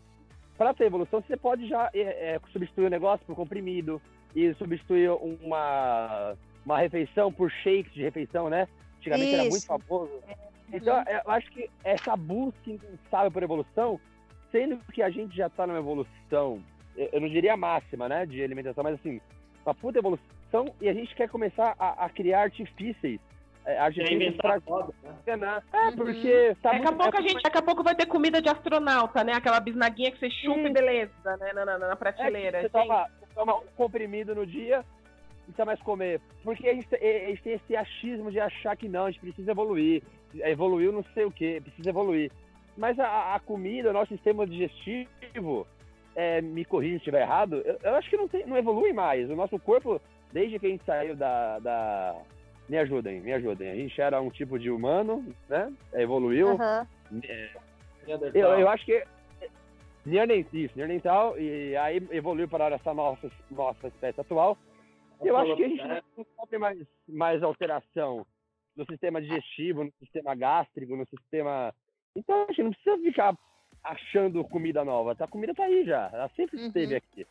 para ter evolução você pode já é, é, substituir o negócio por comprimido e substituir uma uma refeição por shakes de refeição, né? Antigamente era muito Isso. famoso. Então, Uhum. eu acho que essa busca incansável por evolução, sendo que a gente já está numa evolução, eu não diria máxima, né, de alimentação, mas assim, uma puta evolução e a gente quer começar a, a criar artifícios, é, artifícios Reinventar para a roda, né? É, Uhum. porque tá Daqui a pouco é a gente, daqui a pouco vai ter comida de astronauta, né? Aquela bisnaguinha que você chupa Sim. e beleza, né? Na, na, na É, prateleira. você, toma, você toma um comprimido no dia e precisa mais comer. Porque a gente, a gente tem esse achismo de achar que não, a gente precisa evoluir. Evoluiu não sei o que, precisa evoluir. Mas a, a comida, o nosso sistema digestivo, é, me corrija se estiver errado, eu, eu acho que não, tem, não evolui mais. O nosso corpo, desde que a gente saiu da, da. Me ajudem, me ajudem. A gente era um tipo de humano, né? Evoluiu. Neandertal. Eu, eu acho que Neandertal, isso, Neandertal, e aí evoluiu para essa nossa, nossa espécie atual. E eu acho que a gente não sofre mais, mais alteração no sistema digestivo, no sistema gástrico, no sistema. Então a gente não precisa ficar achando comida nova. A comida tá aí já, ela sempre Uhum. esteve aqui.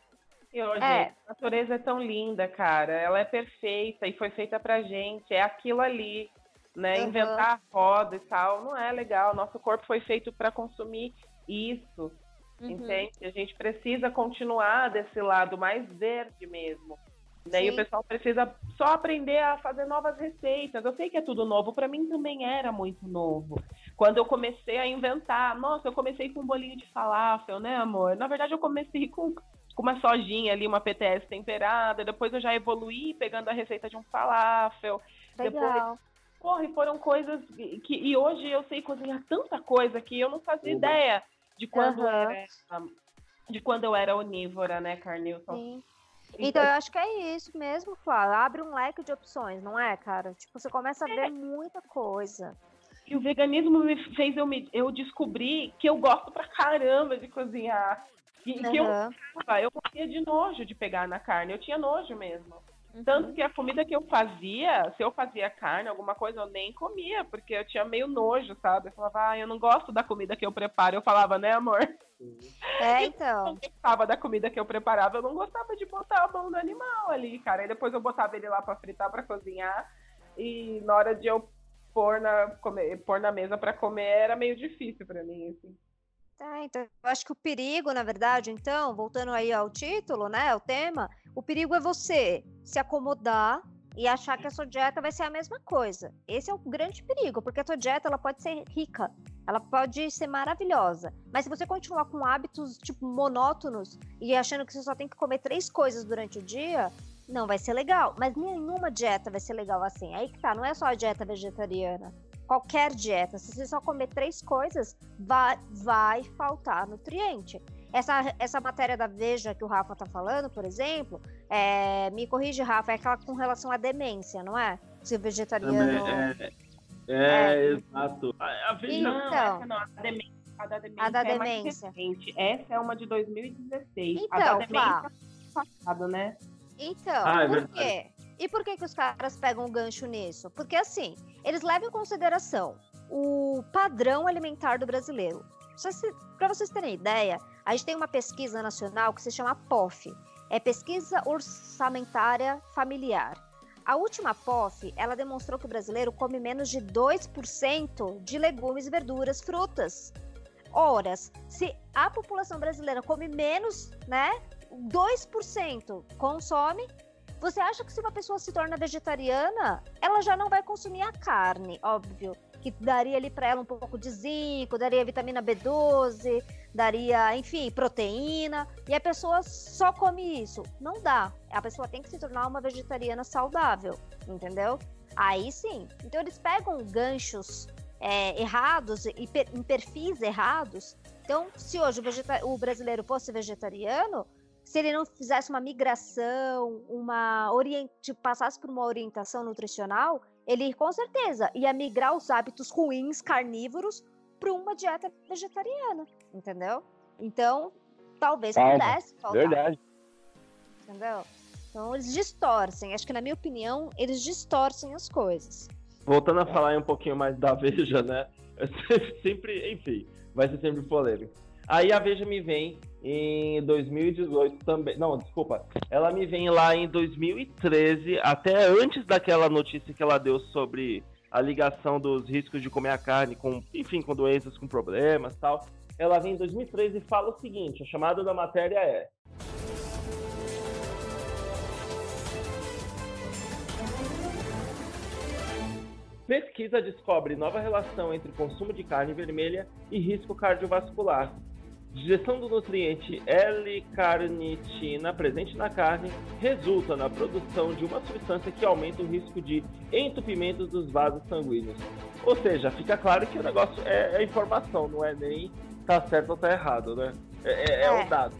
E hoje, É. a natureza é tão linda, cara. Ela é perfeita e foi feita pra gente. É aquilo ali, né? Aham. Inventar a roda e tal não é legal. Nosso corpo foi feito pra consumir isso, Uhum. entende? A gente precisa continuar desse lado mais verde mesmo. Daí Sim. o pessoal precisa só aprender a fazer novas receitas. Eu sei que é tudo novo, pra mim também era muito novo. Quando eu comecei a inventar, nossa, eu comecei com um bolinho de falafel, né, amor? Na verdade, eu comecei com, com uma sojinha ali, uma PTS temperada. Depois eu já evoluí pegando a receita de um falafel. Legal. Porra, e foram coisas que. E hoje eu sei cozinhar tanta coisa que eu não fazia Uba. ideia de quando Aham. era. De quando eu era onívora, né, Carnilson? Sim. Então eu acho que é isso mesmo, Flávio. Abre um leque de opções, não é, cara? Tipo, você começa a ver muita coisa. E o veganismo me fez eu, me, eu descobrir que eu gosto pra caramba de cozinhar. E que eu, Aham. eu morria de nojo de pegar na carne. Eu tinha nojo mesmo. Uhum. Tanto que a comida que eu fazia, se eu fazia carne, alguma coisa, eu nem comia, porque eu tinha meio nojo, sabe? Eu falava, ah, eu não gosto da comida que eu preparo. Eu falava, né, amor? É, Eu então. não gostava da comida que eu preparava, eu não gostava de botar a mão no animal ali, cara. Aí depois eu botava ele lá pra fritar, pra cozinhar. E na hora de eu pôr na, comer, pôr na mesa pra comer, era meio difícil pra mim, assim. Tá, então eu acho que o perigo, na verdade, então, voltando aí ao título, né, ao tema, o perigo é você se acomodar e achar que a sua dieta vai ser a mesma coisa. Esse é o grande perigo, porque a tua dieta ela pode ser rica, ela pode ser maravilhosa, mas se você continuar com hábitos tipo monótonos e achando que você só tem que comer três coisas durante o dia, não vai ser legal. Mas nenhuma dieta vai ser legal assim. Aí que tá, não é só a dieta vegetariana qualquer dieta, se você só comer três coisas, vai, vai faltar nutriente. Essa, essa matéria da Veja que o Rafa tá falando, por exemplo, é, me corrige, Rafa, é aquela com relação à demência, não é? se o vegetariano. É, é, é, exato. A, a Veja... Então, essa não, a da demência. A da demência, a da é demência. Essa é uma de 2016. Então, a da demência Flá. passado, né? Então, ah, é por quê? E por que, que os caras pegam o gancho nisso? Porque assim, eles levam em consideração o padrão alimentar do brasileiro. Para vocês terem ideia, a gente tem uma pesquisa nacional que se chama POF, é Pesquisa Orçamentária Familiar. A última POF, ela demonstrou que o brasileiro come menos de 2% de legumes, verduras, frutas. Ora, se a população brasileira come menos, né, 2% consome, você acha que se uma pessoa se torna vegetariana, ela já não vai consumir a carne, óbvio, que daria ali para ela um pouco de zinco, daria vitamina B12, daria, enfim, proteína, e a pessoa só come isso. Não dá. A pessoa tem que se tornar uma vegetariana saudável, entendeu? Aí sim. Então eles pegam ganchos é, errados e em perfis errados. Então, se hoje o, o brasileiro fosse vegetariano, se ele não fizesse uma migração, uma orient... Tipo, passasse por uma orientação nutricional, ele com certeza ia migrar os hábitos ruins carnívoros para uma dieta vegetariana, entendeu? Então, talvez Calma, pudesse faltar. Verdade. Entendeu? Então, eles distorcem. Acho que, na minha opinião, eles distorcem as coisas. Voltando a falar um pouquinho mais da Veja, né? sempre, enfim, vai ser sempre polêmico. Aí a Veja me vem em 2018 também. Não, desculpa. Ela me vem lá em 2013, até antes daquela notícia que ela deu sobre a ligação dos riscos de comer a carne com, enfim, com doenças, com problemas tal. Ela vem em 2013 e fala o seguinte: a chamada da matéria é. Pesquisa descobre nova relação entre consumo de carne vermelha e risco cardiovascular. Digestão do nutriente L-carnitina presente na carne resulta na produção de uma substância que aumenta o risco de entupimento dos vasos sanguíneos. Ou seja, fica claro que o negócio é, é informação, não é nem tá certo ou tá errado, né? É, é, é um dado.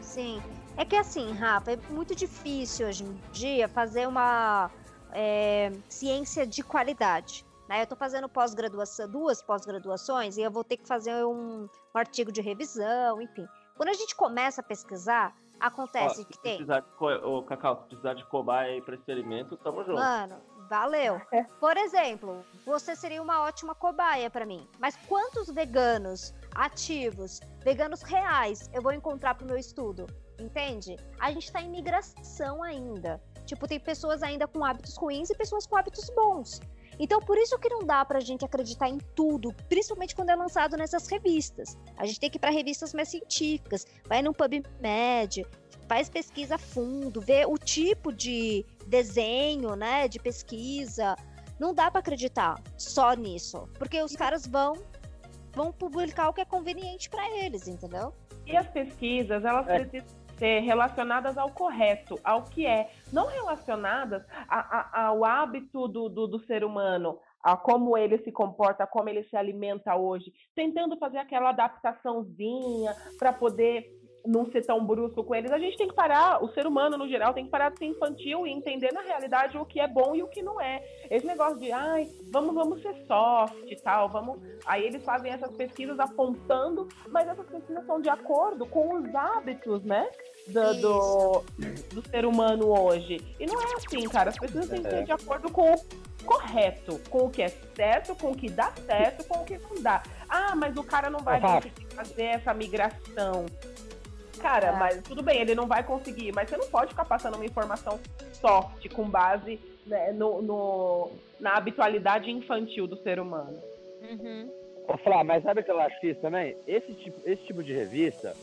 Sim. É que assim, Rafa, é muito difícil hoje em dia fazer uma é, ciência de qualidade. Né? Eu estou fazendo pós-graduação, duas pós-graduações, e eu vou ter que fazer um, um, artigo de revisão, enfim. Quando a gente começa a pesquisar, acontece Ó, que tem. Precisar de, ô, Cacau, se precisar de cobaia para experimento, tamo junto. Mano, valeu. Por exemplo, você seria uma ótima cobaia para mim. Mas quantos veganos ativos, veganos reais, eu vou encontrar pro meu estudo? Entende? A gente está em migração ainda. Tipo, tem pessoas ainda com hábitos ruins e pessoas com hábitos bons. Então, por isso que não dá pra gente acreditar em tudo, principalmente quando é lançado nessas revistas. A gente tem que ir para revistas mais científicas, vai no PubMed, faz pesquisa a fundo, vê o tipo de desenho, né, de pesquisa. Não dá para acreditar só nisso, porque os caras vão vão publicar o que é conveniente para eles, entendeu? E as pesquisas, elas é. precisam ser relacionadas ao correto, ao que é, não relacionadas a, a, ao hábito do, do, do ser humano, a como ele se comporta, como ele se alimenta hoje, tentando fazer aquela adaptaçãozinha para poder não ser tão brusco com eles, a gente tem que parar, o ser humano no geral tem que parar de ser infantil e entender na realidade o que é bom e o que não é. Esse negócio de, ai, vamos, vamos ser soft e tal, vamos. Aí eles fazem essas pesquisas apontando, mas essas pesquisas são de acordo com os hábitos, né? Do, do, do, ser humano hoje. E não é assim, cara. As pessoas têm que ser de acordo com o correto, com o que é certo, com o que dá certo, com o que não dá. Ah, mas o cara não vai fazer essa migração. Cara, é. mas tudo bem, ele não vai conseguir, mas você não pode ficar passando uma informação soft com base né, no, no, na habitualidade infantil do ser humano. Uhum. Ô, Flá, mas sabe o que eu acho isso também? Esse tipo, esse tipo de revista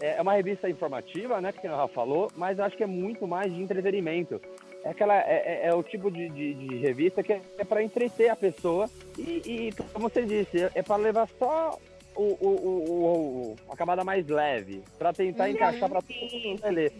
é, é uma revista informativa, né, que o Rafa falou, mas eu acho que é muito mais de entretenimento. É, aquela, é, é, é o tipo de, de, de, revista que é, é para entreter a pessoa e, e, como você disse, é para levar só o, o, o, a camada mais leve, para tentar encaixar para.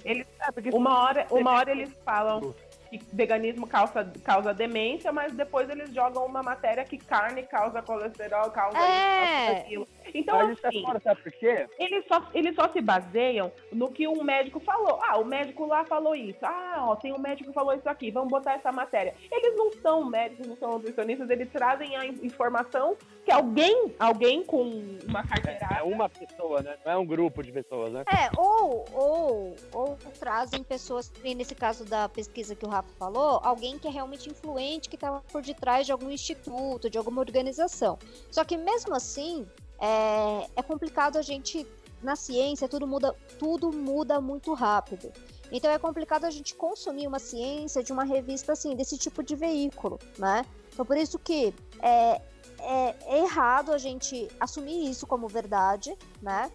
Eles, é, uma, hora, uma hora eles falam que veganismo causa, causa demência, mas depois eles jogam uma matéria que carne causa colesterol, causa é. aquilo. Então, Mas isso é assim, fora, sabe por quê? eles só, eles só se baseiam no que um médico falou. Ah, o médico lá falou isso. Ah, ó, tem um médico que falou isso aqui. Vamos botar essa matéria. Eles não são médicos, não são nutricionistas, eles trazem a in- informação que alguém, alguém com uma carteirada. É uma pessoa, né? Não é um grupo de pessoas, né? É, ou, ou, ou trazem pessoas, e nesse caso da pesquisa que o Rafa falou, alguém que é realmente influente, que está por detrás de algum instituto, de alguma organização. Só que mesmo assim, é, é complicado a gente, na ciência, tudo muda, tudo muda muito rápido. Então é complicado a gente consumir uma ciência de uma revista assim, desse tipo de veículo, né? Então por isso que é, é, é errado a gente assumir isso como verdade, né?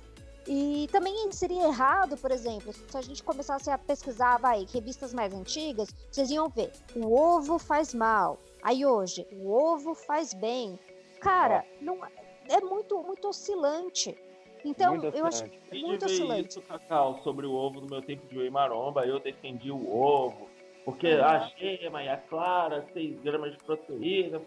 E também seria errado, por exemplo, se a gente começasse a pesquisar, vai, revistas mais antigas, vocês iam ver, o ovo faz mal. Aí hoje, o ovo faz bem. Cara, não é muito muito oscilante. Então, Muito eu acho oscilante. E muito oscilante. isso, Cacau, sobre o ovo no meu tempo de whey maromba, eu defendi o ovo, porque Uhum. a gema e a clara, 6 gramas de proteína,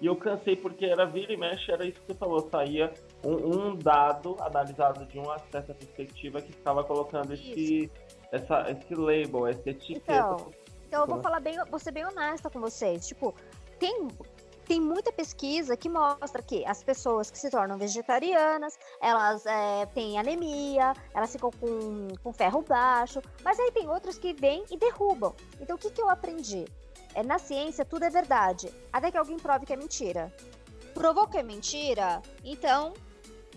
e eu cansei porque era vira e mexe, era isso que você falou, saía um, um dado analisado de uma certa perspectiva que estava colocando esse, essa, esse label, essa etiqueta. Então, então eu vou falar bem, vou ser bem honesta com vocês. Tipo, tem tem muita pesquisa que mostra que as pessoas que se tornam vegetarianas, elas é, têm anemia, elas ficam com, com ferro baixo, mas aí tem outras que vêm e derrubam. Então o que, que eu aprendi? É, na ciência tudo é verdade, até que alguém prove que é mentira. Provou que é mentira, então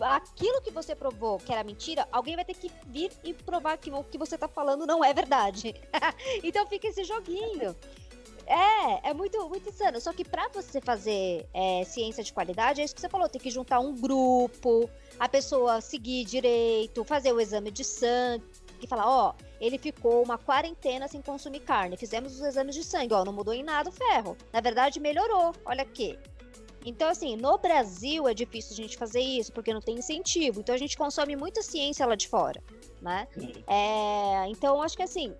aquilo que você provou que era mentira, alguém vai ter que vir e provar que o que você tá falando não é verdade. então fica esse joguinho. É, é muito, muito insano. Só que pra você fazer é, ciência de qualidade, é isso que você falou, tem que juntar um grupo, a pessoa seguir direito, fazer o exame de sangue, e falar, ó, ele ficou uma quarentena sem consumir carne. Fizemos os exames de sangue, ó, não mudou em nada o ferro. Na verdade, melhorou. Olha aqui. Então, assim, no Brasil é difícil a gente fazer isso, porque não tem incentivo. Então a gente consome muita ciência lá de fora, né? É, então, acho que assim,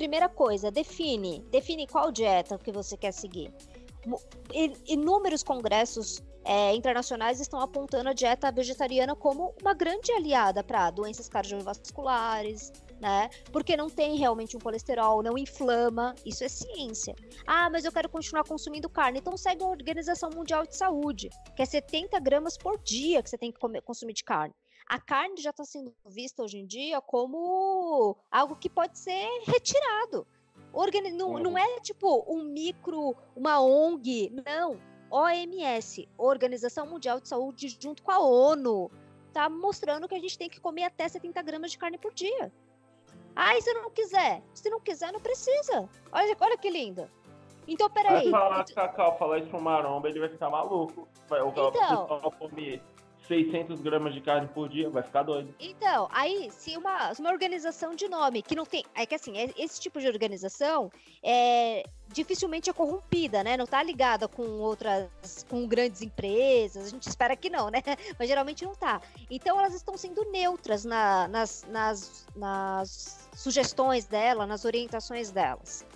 primeira coisa, define. Define qual dieta que você quer seguir. Inúmeros congressos é, internacionais estão apontando a dieta vegetariana como uma grande aliada para doenças cardiovasculares, né? Porque não tem realmente um colesterol, não inflama, isso é ciência. Ah, mas eu quero continuar consumindo carne, então segue a Organização Mundial de Saúde, que é 70 gramas por dia que você tem que comer- consumir de carne. A carne já está sendo vista hoje em dia como algo que pode ser retirado. Organi- não, não é tipo um micro, uma ONG, não. OMS, Organização Mundial de Saúde, junto com a ONU, tá mostrando que a gente tem que comer até 70 gramas de carne por dia. Ah, e se não quiser? Se não quiser, não precisa. Olha, olha que lindo. Então, Vai peraí. falar, Cacau, falar isso pro Maromba, ele vai ficar maluco. Vai, Então. pessoal comer 600 gramas de carne por dia, vai ficar doido. Então, aí, se uma, uma organização de nome que não tem. É que assim, é- esse tipo de organização é dificilmente é corrompida, né? Não tá ligada com outras. com grandes empresas. A gente espera que não, né? Mas geralmente não tá. Então elas estão sendo neutras na- nas, nas, nas sugestões dela, nas orientações delas.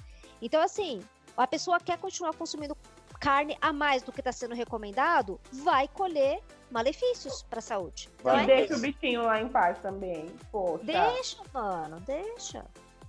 Então, assim, a pessoa quer continuar consumindo carne a mais do que está sendo recomendado, vai colher malefícios para a saúde. Então Vai. E é deixa o isso. bichinho lá em paz também. Poxa. Deixa, mano, deixa.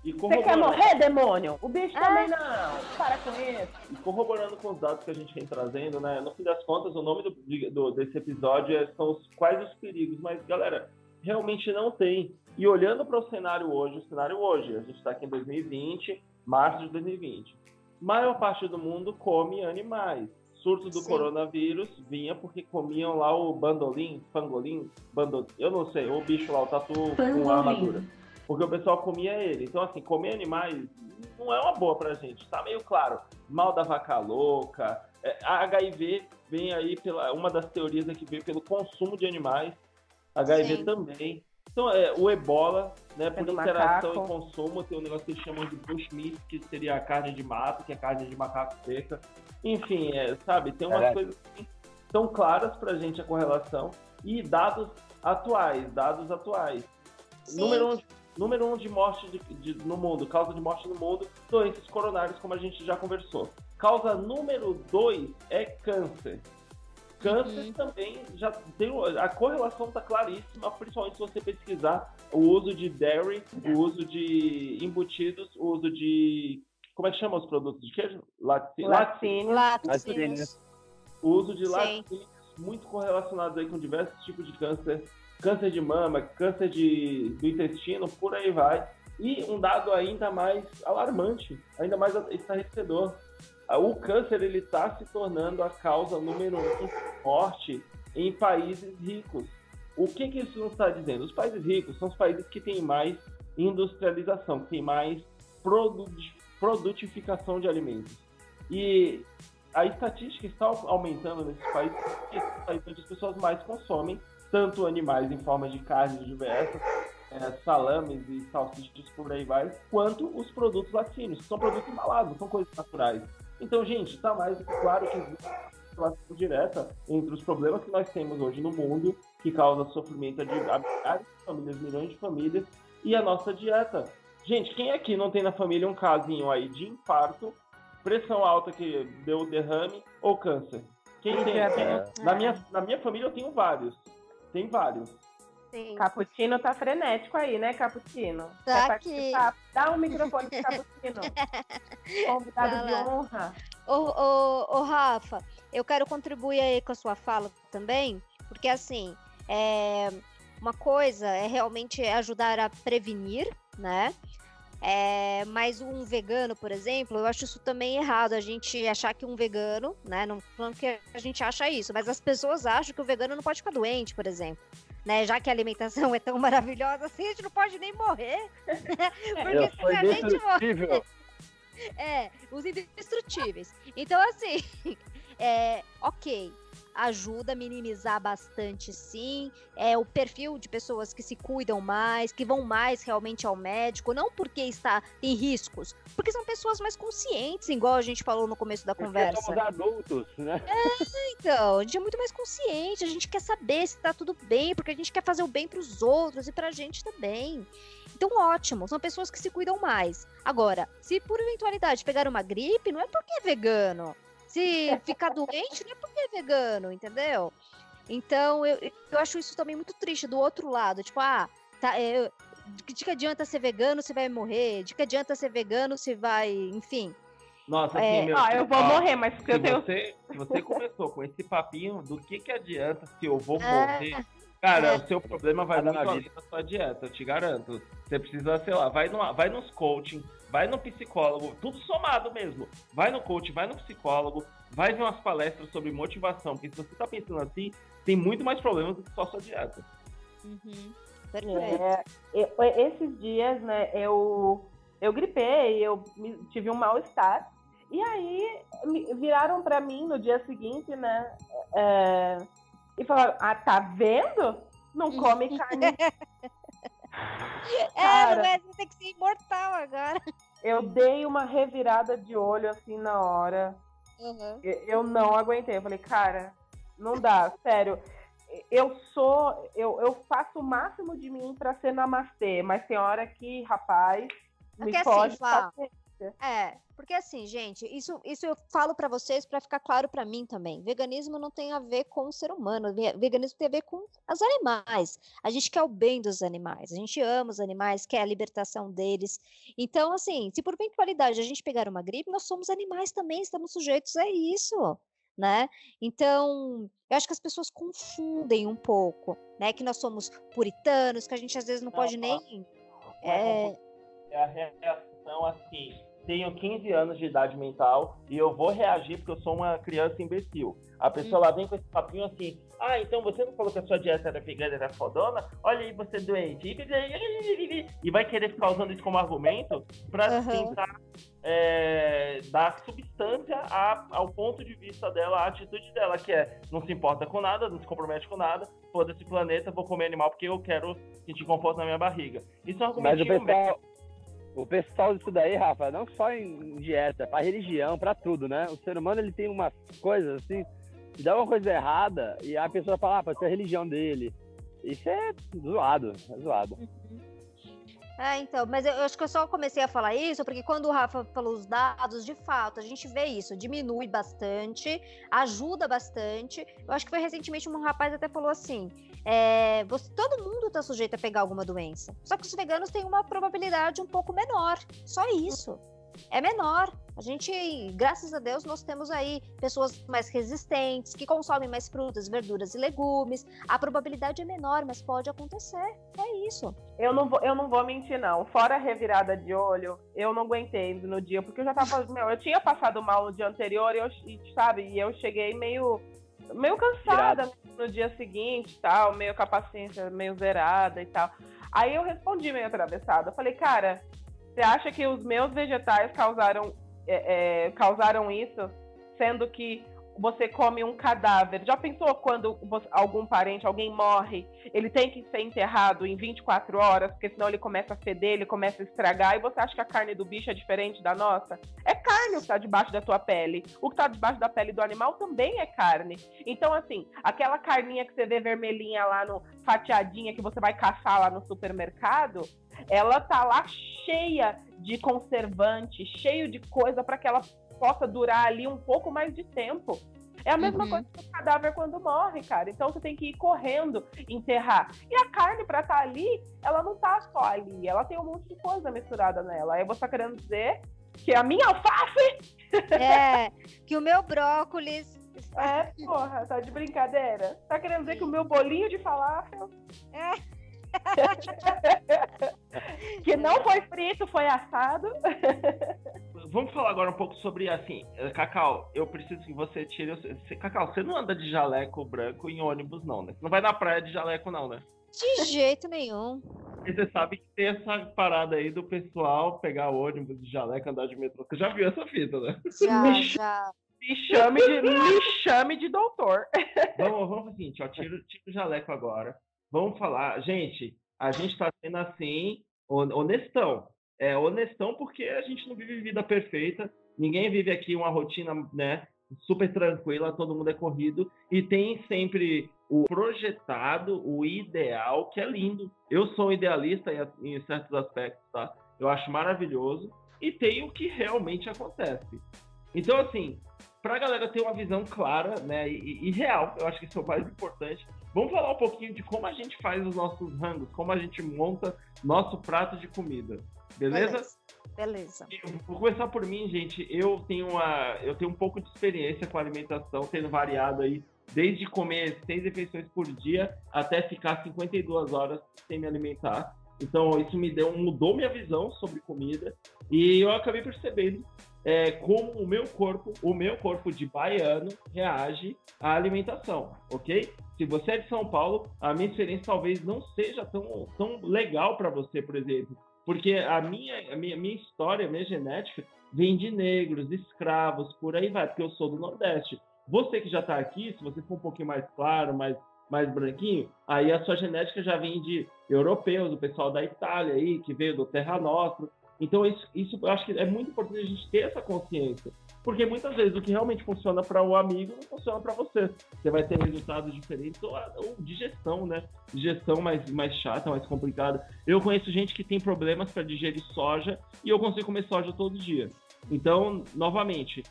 E Você quer morrer, demônio? O bicho Ah. também não. Para com isso. e corroborando com os dados que a gente vem trazendo, né? No fim das contas, o nome do, do- desse episódio é, são os, quais os perigos, mas, galera, realmente não tem. E olhando para o cenário hoje, o cenário hoje, a gente está aqui em 2020, março de 2020. Maior parte do mundo come animais. Surto do Sim. coronavírus vinha porque comiam lá o bandolim, pangolim, bandol... eu não sei, o bicho lá, o tatu com a armadura. Porque o pessoal comia ele. Então, assim, comer animais não é uma boa pra gente. Tá meio claro. Mal da vaca louca. É, a HIV vem aí pela. Uma das teorias é que veio pelo consumo de animais. HIV Sim. também. Então, é, o ebola, né, por interação macaco. e consumo, tem um negócio que eles chamam de bushmeat, que seria a carne de mato, que é carne de macaco seca. Enfim, é, sabe, tem umas Caraca. coisas que são claras pra gente a correlação. E dados atuais, dados atuais. Sim. Número um, de- número um de morte de- de- no mundo, causa de morte no mundo, doenças coronárias, como a gente já conversou. Causa número dois é câncer. Câncer Uhum. também já tem. A correlação está claríssima, principalmente se você pesquisar o uso de dairy, o uso de embutidos, o uso de. Como é que chama os produtos de queijo? Lacti- Laticínio. Laticínios. O uso de Sim. laticínios muito correlacionados aí com diversos tipos de câncer, câncer de mama, câncer de, do intestino, por aí vai. E um dado ainda mais alarmante, ainda mais estarrecedor. O câncer ele está se tornando a causa número um morte em países ricos. O que, que isso nos está dizendo? Os países ricos são os países que têm mais industrialização, que têm mais produ- produtificação de alimentos. E a estatística está aumentando nesses países, porque são países onde as pessoas mais consomem tanto animais em forma de carnes diversas, é, salames e salsichas por aí vai, quanto os produtos laticínios, que são produtos embalados, são coisas naturais. Então, gente, está mais do que claro que existe uma relação direta entre os problemas que nós temos hoje no mundo, que causa sofrimento de a milhares de famílias, milhões de famílias, e a nossa dieta. Gente, quem aqui não tem na família um casinho aí de infarto, pressão alta que deu derrame ou câncer? Quem tem? É. Na, minha, na minha família eu tenho vários. Tem vários. Sim. Caputino tá frenético aí, né, Caputino? Tá aqui. participar? Dá um microfone pro Caputino. Convidado Tá de honra. Ô, ô, ô, Rafa, eu quero contribuir aí com a sua fala também, porque assim, é, uma coisa é realmente ajudar a prevenir, né? É, mas um vegano, por exemplo, eu acho isso também errado. A gente achar que um vegano, né? Não falando que a gente acha isso, mas as pessoas acham que o vegano não pode ficar doente, por exemplo. Né? Já que a alimentação é tão maravilhosa assim, a gente não pode nem morrer. Porque se a gente morrer. É, os indestrutíveis. Então, assim, é, ok, ajuda a minimizar bastante, sim. É o perfil de pessoas que se cuidam mais, que vão mais realmente ao médico, não porque está em riscos, porque são pessoas mais conscientes, igual a gente falou no começo da Porque conversa. somos adultos, né? Então, a gente é muito mais consciente, a gente quer saber se tá tudo bem, porque a gente quer fazer o bem pros outros e pra gente também. Então, ótimo, são pessoas que se cuidam mais. Agora, se por eventualidade pegar uma gripe, não é porque é vegano. Se ficar doente, não é porque é vegano, entendeu? Então, eu, eu acho isso também muito triste do outro lado. Tipo, ah, tá, é, de que adianta ser vegano, você vai morrer? De que adianta ser vegano, você vai. Enfim. Nossa, É, assim, meu. Ó, eu vou ó, morrer, mas porque Se eu tenho. você, se você começou com esse papinho do que, que adianta se eu vou É, morrer, cara, é. o seu problema vai muito na além da sua dieta, eu te garanto. Você precisa, sei lá, vai, numa, vai nos coaching, vai no psicólogo, tudo somado mesmo. Vai no coach, vai no psicólogo, vai ver umas palestras sobre motivação, porque se você tá pensando assim, tem muito mais problemas do que só sua dieta. Uhum, perfeito. É, eu- esses dias, né, eu, eu gripei, eu tive um mal-estar. E aí viraram pra mim no dia seguinte, né? é, e falaram: Ah, tá vendo? Não come carne. É, Cara. é, você tem que ser imortal agora. Eu dei uma revirada de olho assim na hora. Uhum. Eu- não aguentei. Eu falei, cara, não dá, sério. Eu sou, eu, eu faço o máximo de mim pra ser namastê, mas tem hora que, rapaz, me Porque assim, foge Flá, É, porque assim, gente, isso, isso eu falo pra vocês pra ficar claro pra mim também. Veganismo não tem a ver com o ser humano, ve- veganismo tem a ver com os animais. A gente quer o bem dos animais, a gente ama os animais, quer a libertação deles. Então, assim, se por eventualidade a gente pegar uma gripe, nós somos animais também, estamos sujeitos a isso, né? Então, eu acho que as pessoas confundem um pouco, né? Que nós somos puritanos, que a gente às vezes não pode nem. É, É a reação assim. Tenho 15 anos de idade mental e eu vou reagir porque eu sou uma criança imbecil. A pessoa lá vem com esse papinho assim: Ah, então você não falou que a sua dieta era vegana, era fodona? Olha aí você doente. E vai querer ficar usando isso como argumento pra Aham. tentar é, dar substância a- ao ponto de vista dela, à atitude dela, que é não se importa com nada, não se compromete com nada, foda-se planeta, vou comer animal porque eu quero sentir conforto na minha barriga. Isso é um Mas o pessoal, o pessoal disso daí, Rafa, não só em dieta, pra religião, pra tudo, né? O ser humano ele tem umas coisas assim, dá uma coisa errada e a pessoa fala, ah, pode ser a religião dele. Isso é zoado, é zoado. É, então, mas eu, eu acho que eu só comecei a falar isso porque quando o Rafa falou os dados, de fato, a gente vê isso, diminui bastante, ajuda bastante. Eu acho que foi recentemente um rapaz até falou assim: é, você, todo mundo está sujeito a pegar alguma doença. Só que os veganos têm uma probabilidade um pouco menor. Só isso. É menor. A gente, graças a Deus, nós temos aí pessoas mais resistentes, que consomem mais frutas, verduras e legumes. A probabilidade é menor, mas pode acontecer. É isso. Eu não vou, eu não vou mentir, não. Fora a revirada de olho, eu não aguentei no dia, porque eu já tava. meu, eu tinha passado mal no dia anterior, e eu, sabe, e eu cheguei meio. Meio cansada no dia seguinte, tal, meio com a paciência meio zerada e tal. Aí eu respondi meio atravessada. Eu falei, cara, você acha que os meus vegetais causaram é, é, causaram isso, sendo que você come um cadáver. Já pensou quando algum parente, alguém morre, ele tem que ser enterrado em 24 horas, porque senão ele começa a feder, ele começa a estragar, e você acha que a carne do bicho é diferente da nossa? É carne o que está debaixo da tua pele. O que está debaixo da pele do animal também é carne. Então, assim, aquela carninha que você vê vermelhinha lá no fatiadinha que você vai caçar lá no supermercado, ela tá lá cheia de conservante, cheio de coisa para que ela possa durar ali um pouco mais de tempo. É a mesma uhum. coisa que o cadáver quando morre, cara. Então você tem que ir correndo enterrar. E a carne, para estar tá ali, ela não tá só ali. Ela tem um monte de coisa misturada nela. Aí você tá querendo dizer que a minha alface. É, que o meu brócolis. É, porra, tá de brincadeira. Tá querendo dizer que o meu bolinho de falafel. É. que não foi frito, foi assado. Vamos falar agora um pouco sobre, assim, Cacau, eu preciso que você tire... Cacau, você não anda de jaleco branco em ônibus, não, né? Você não vai na praia de jaleco, não, né? De jeito nenhum. E você sabe que tem essa parada aí do pessoal pegar ônibus de jaleco, andar de metrô. Você já viu essa fita, né? Já, me já. Me chame de, me chame de doutor. Vamos, vamos o seguinte, ó, tira, tira o jaleco agora. Vamos falar, gente, a gente está sendo assim, honestão. É honestão porque a gente não vive vida perfeita, ninguém vive aqui uma rotina, né, super tranquila, todo mundo é corrido e tem sempre o projetado, o ideal, que é lindo. Eu sou idealista em, certos aspectos, tá? Eu acho maravilhoso e tem o que realmente acontece. Então, assim, para a galera ter uma visão clara, né, e, e, real, eu acho que isso é o mais importante. Vamos falar um pouquinho de como a gente faz os nossos rangos, como a gente monta nosso prato de comida. Beleza? Beleza. Beleza. vou começar por mim, gente. Eu tenho uma, eu tenho um pouco de experiência com alimentação, tendo variado aí desde comer seis refeições por dia até ficar 52 horas sem me alimentar. Então isso me deu, mudou minha visão sobre comida e eu acabei percebendo é, como o meu corpo, o meu corpo de baiano reage à alimentação, ok? Se você é de São Paulo, a minha experiência talvez não seja tão, tão legal para você, por exemplo, porque a minha, a minha, minha história, a minha genética vem de negros, escravos, por aí vai, porque eu sou do Nordeste. Você que já está aqui, se você for um pouquinho mais claro, mais, mais branquinho, aí a sua genética já vem de europeus, o pessoal da Itália aí, que veio do Terra Nostra. Então, isso, isso eu acho que é muito importante a gente ter essa consciência. Porque muitas vezes o que realmente funciona para o amigo não funciona para você. Você vai ter resultados diferentes ou, ou digestão, né? Digestão mais, mais chata, mais complicada. Eu conheço gente que tem problemas para digerir soja e eu consigo comer soja todo dia. Então, novamente,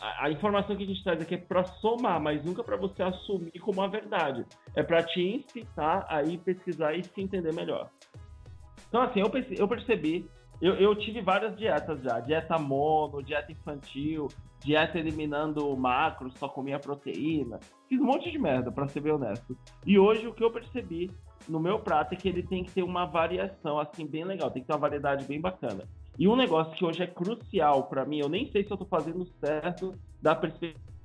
a, a informação que a gente traz aqui é para somar, mas nunca para você assumir como a verdade. É para te incitar a ir pesquisar e se entender melhor. Então, assim, eu, eu percebi eu, eu tive várias dietas já. Dieta mono, dieta infantil, dieta eliminando macros, só comia proteína. Fiz um monte de merda, para ser bem honesto. E hoje o que eu percebi no meu prato é que ele tem que ter uma variação, assim, bem legal. Tem que ter uma variedade bem bacana. E um negócio que hoje é crucial para mim, eu nem sei se eu tô fazendo certo da perspectiva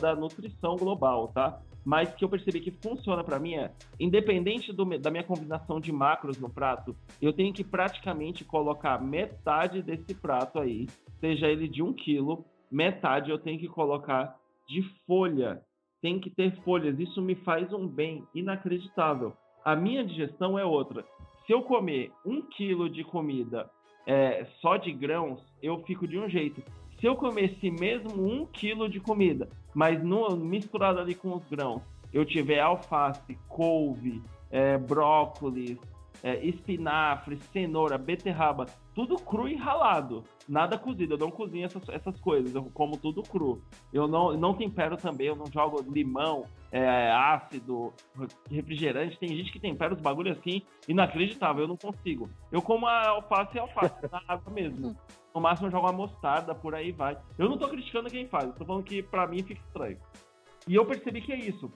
da nutrição global, tá? mas que eu percebi que funciona para mim é, independente do, da minha combinação de macros no prato, eu tenho que praticamente colocar metade desse prato aí, seja ele de um quilo, metade eu tenho que colocar de folha. Tem que ter folhas. Isso me faz um bem inacreditável. A minha digestão é outra. Se eu comer um quilo de comida é, só de grãos, eu fico de um jeito. Se eu comer esse mesmo um quilo de comida, mas no, misturado ali com os grãos, eu tiver alface, couve, é, brócolis, é, espinafre, cenoura, beterraba, tudo cru e ralado. Nada cozido, eu não cozinho essas, essas coisas, eu como tudo cru. Eu não, não tempero também, eu não jogo limão, é, ácido, refrigerante. Tem gente que tempera os bagulhos assim, inacreditável, eu não consigo. Eu como a alface e alface, na água mesmo. No máximo eu jogo uma mostarda, por aí vai. Eu não tô criticando quem faz, eu tô falando que pra mim fica estranho. E eu percebi que é isso.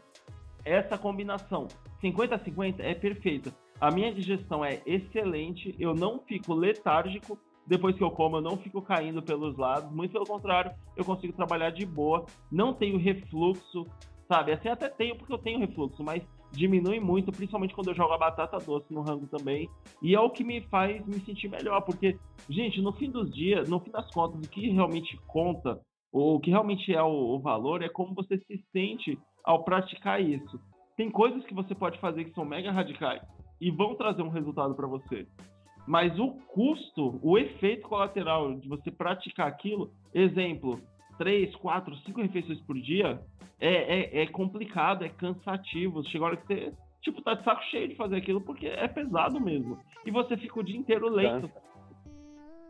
Essa combinação 50-50 é perfeita. A minha digestão é excelente, eu não fico letárgico. Depois que eu como, eu não fico caindo pelos lados. Muito pelo contrário, eu consigo trabalhar de boa. Não tenho refluxo, sabe? Assim até tenho porque eu tenho refluxo, mas diminui muito, principalmente quando eu jogo a batata doce no rango também. E é o que me faz me sentir melhor, porque, gente, no fim dos dias, no fim das contas, o que realmente conta, o que realmente é o, o valor, é como você se sente ao praticar isso. Tem coisas que você pode fazer que são mega radicais e vão trazer um resultado para você. Mas o custo, o efeito colateral de você praticar aquilo, exemplo, três, quatro, cinco refeições por dia, é, é, é complicado, é cansativo. Chega a hora que você, tipo, tá de saco cheio de fazer aquilo porque é pesado mesmo. E você fica o dia inteiro lento.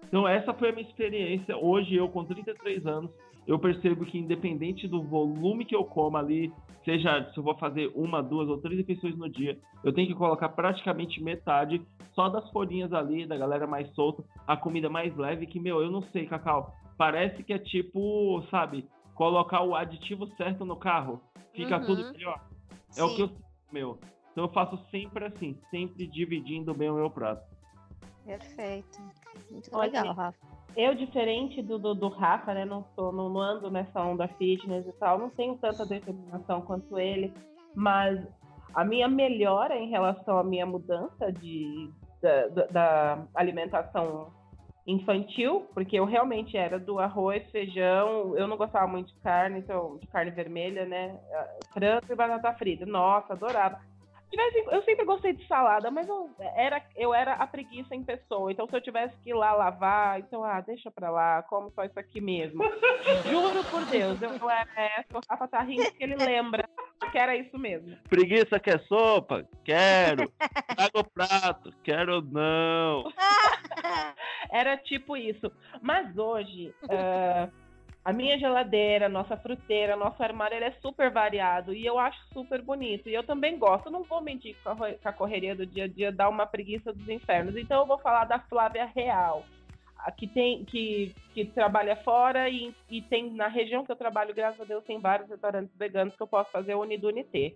Então, essa foi a minha experiência. Hoje, eu com 33 anos, eu percebo que independente do volume que eu como ali, seja se eu vou fazer uma, duas ou três refeições no dia, eu tenho que colocar praticamente metade só das folhinhas ali, da galera mais solta, a comida mais leve, que, meu, eu não sei, Cacau, parece que é tipo, sabe, colocar o aditivo certo no carro, fica uhum. tudo melhor. É Sim. o que eu meu. Então eu faço sempre assim, sempre dividindo bem o meu prato. Perfeito. Muito legal, Rafa eu, diferente do, do, do, Rafa, né? Não, sou, não, ando nessa onda fitness e tal, não tenho tanta determinação quanto ele, mas a minha melhora em relação à minha mudança de, da, da, alimentação infantil, porque eu realmente era do arroz, feijão, eu não gostava muito de carne, então de carne vermelha, né? Frango e batata frita. Nossa, adorava eu sempre gostei de salada, mas eu era, eu era a preguiça em pessoa. Então, se eu tivesse que ir lá lavar, então, ah, deixa pra lá, como só isso aqui mesmo. Juro por Deus, eu, eu era essa. O Rafa tá rindo que ele lembra que era isso mesmo. Preguiça quer sopa? Quero. Paga o prato? Quero não. era tipo isso. Mas hoje. Uh, a minha geladeira, nossa fruteira, nosso armário, ele é super variado e eu acho super bonito. E eu também gosto. Não vou mentir com a correria do dia a dia, dar uma preguiça dos infernos. Então eu vou falar da Flávia Real, que tem que, que trabalha fora e, e tem na região que eu trabalho, graças a Deus, tem vários restaurantes veganos que eu posso fazer o Unidunité.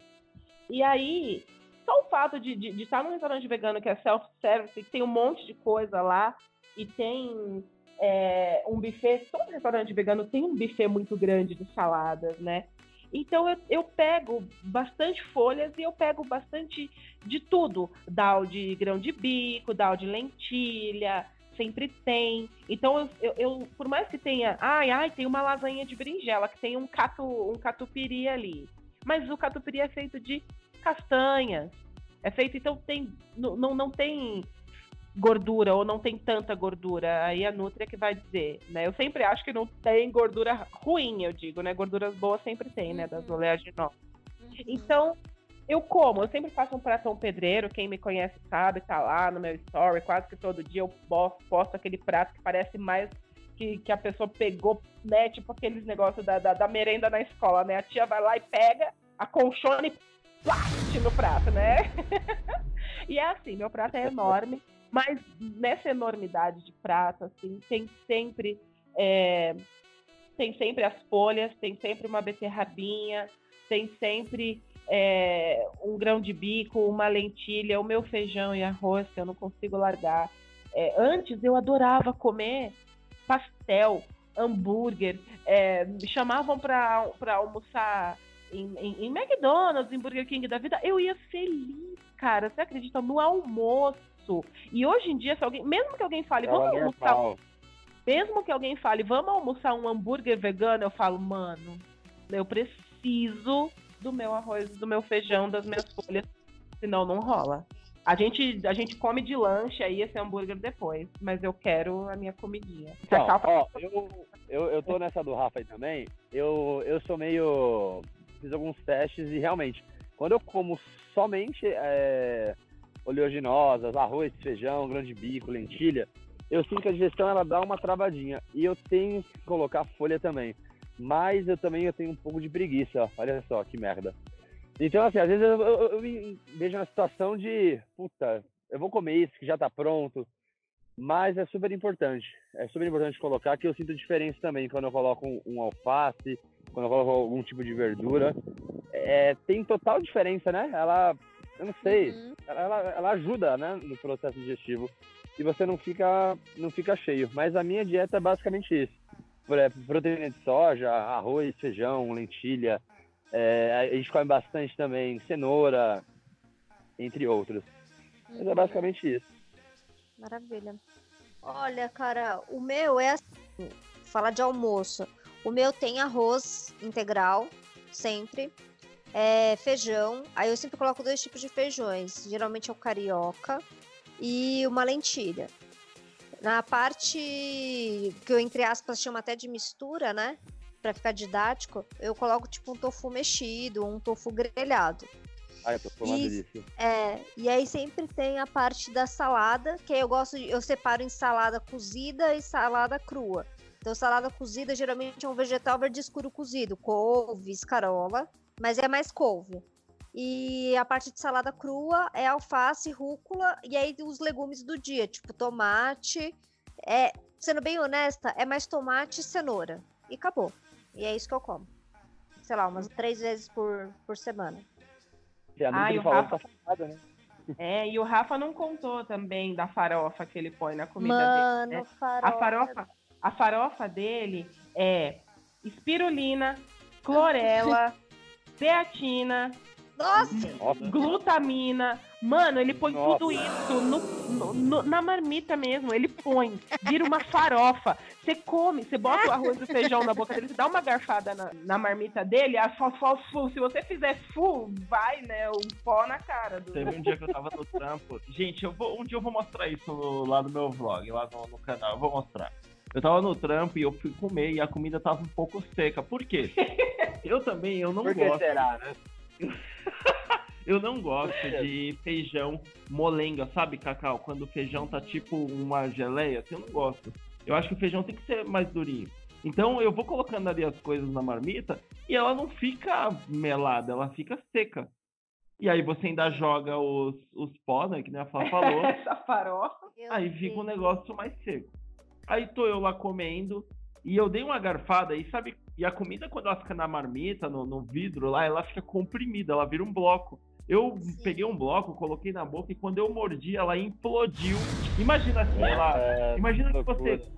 E aí, só o fato de, de, de estar num restaurante vegano que é self-service, que tem um monte de coisa lá e tem é, um buffet, todo restaurante vegano tem um buffet muito grande de saladas, né? Então eu, eu pego bastante folhas e eu pego bastante de tudo. Dal de grão de bico, dal de lentilha, sempre tem. Então eu, eu, por mais que tenha, ai, ai, tem uma lasanha de berinjela, que tem um catu, um catupiry ali. Mas o catupiry é feito de castanhas. É feito, então tem, não, não tem gordura ou não tem tanta gordura, aí a Nutria que vai dizer, né? Eu sempre acho que não tem gordura ruim, eu digo, né? Gorduras boas sempre tem, né? Das uhum. oleaginosas. Uhum. Então, eu como, eu sempre faço um pratão pedreiro, quem me conhece sabe, tá lá no meu story, quase que todo dia eu posto aquele prato que parece mais que, que a pessoa pegou, né? Tipo aqueles negócios da, da, da merenda na escola, né? A tia vai lá e pega a colchona e plast no prato, né? e é assim, meu prato é enorme. Mas nessa enormidade de prato, assim, tem sempre é, tem sempre as folhas, tem sempre uma beterrabinha, tem sempre é, um grão de bico, uma lentilha, o meu feijão e arroz que eu não consigo largar. É, antes eu adorava comer pastel, hambúrguer, é, me chamavam para almoçar em, em, em, McDonald's, em Burger King da vida, eu ia feliz, cara. Você acredita? No almoço isso. E hoje em dia, se alguém, mesmo que alguém fale, vamos é almoçar. Mesmo que alguém fale, vamos almoçar um hambúrguer vegano, eu falo, mano, eu preciso do meu arroz, do meu feijão, das minhas folhas, senão não rola. A gente, a gente come de lanche aí esse hambúrguer depois, mas eu quero a minha comidinha. Ó, eu, eu, eu tô nessa do Rafa aí também. Eu, eu sou meio. Fiz alguns testes e realmente, quando eu como somente é, oleaginosas, arroz, feijão, grão de bico, lentilha, eu sinto que a digestão ela dá uma travadinha. E eu tenho que colocar folha também. Mas eu também eu tenho um pouco de preguiça, olha só que merda. Então, assim, às vezes eu, eu, eu me vejo na situação de, puta, eu vou comer isso que já tá pronto, mas é super importante. É super importante colocar que eu sinto diferença também quando eu coloco um, um alface, quando eu coloco algum tipo de verdura. É, tem total diferença, né? Ela, eu não sei, Uhum. ela, ela ajuda, né, no processo digestivo. E você não fica, não fica cheio. Mas a minha dieta é basicamente isso. Por exemplo, proteína de soja, arroz, feijão, lentilha. É, a gente come bastante também cenoura, entre outros. Mas é basicamente isso. Maravilha. Olha, cara, o meu é assim, falar de almoço. O meu tem arroz integral, sempre. É, feijão. Aí eu sempre coloco dois tipos de feijões. Geralmente é o carioca e uma lentilha. Na parte que eu, entre aspas, chamo até de mistura, né? Pra ficar didático, eu coloco tipo um tofu mexido, um tofu grelhado. Ai, eu tô falando disso. É, e aí sempre tem a parte da salada, que aí eu gosto, eu separo em salada cozida e salada crua. Então, salada cozida geralmente é um vegetal verde escuro cozido, couve, escarola, mas é mais couve. E a parte de salada crua é alface, rúcula e aí os legumes do dia, tipo tomate. É, sendo bem honesta, é mais tomate e cenoura. E acabou. E é isso que eu como. Sei lá, umas três vezes por, por semana. Se a Ai, Nutri o Rafa- tá falado, né? É, e o Rafa não contou também da farofa que ele põe na comida Mano, dele. né? farofa. A farofa, a farofa dele é espirulina, clorela, zeatina, Nossa! Glutamina. Mano, ele põe Nossa. tudo isso no, no- no- na marmita mesmo. Ele põe, vira uma farofa. Você come, você bota o arroz e o feijão na boca dele, você dá uma garfada na, na marmita dele, a fo, fo, fu, se você fizer full, vai, né, o pó na cara do. Teve um dia que eu tava no trampo. Gente, eu vou, um dia eu vou mostrar isso lá no meu vlog, lá no, no canal. Eu vou mostrar. Eu tava no trampo e eu fui comer e a comida tava um pouco seca. Por quê? Eu também, eu não por que gosto. será, né? Eu não gosto de feijão molenga, sabe, Cacau? Quando o feijão tá tipo uma geleia, assim, eu não gosto. Eu acho que o feijão tem que ser mais durinho. Então eu vou colocando ali as coisas na marmita e ela não fica melada, ela fica seca. E aí você ainda joga os, os pó, né, que nem a Flá falou. Essa farofa. Aí fica um negócio mais seco. Aí tô eu lá comendo e eu dei uma garfada e sabe, e a comida quando ela fica na marmita, no, no vidro lá, ela fica comprimida, ela vira um bloco. Eu Sim. peguei um bloco, coloquei na boca e quando eu mordi, ela implodiu. Imagina assim, ela. É, Imagina que loucura. você.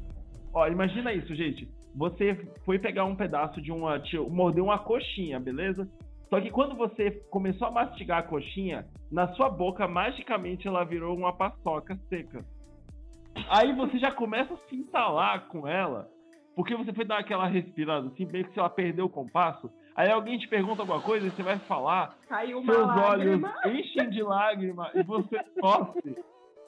Ó, imagina isso, gente. Você foi pegar um pedaço de uma. Mordeu uma coxinha, beleza? Só que quando você começou a mastigar a coxinha, na sua boca, magicamente ela virou uma paçoca seca. Aí você já começa a se entalar com ela, porque você foi dar aquela respirada, assim, meio que se ela perdeu o compasso. Aí alguém te pergunta alguma coisa e você vai falar, Caiu uma seus lágrima. olhos enchem de lágrima e você tosse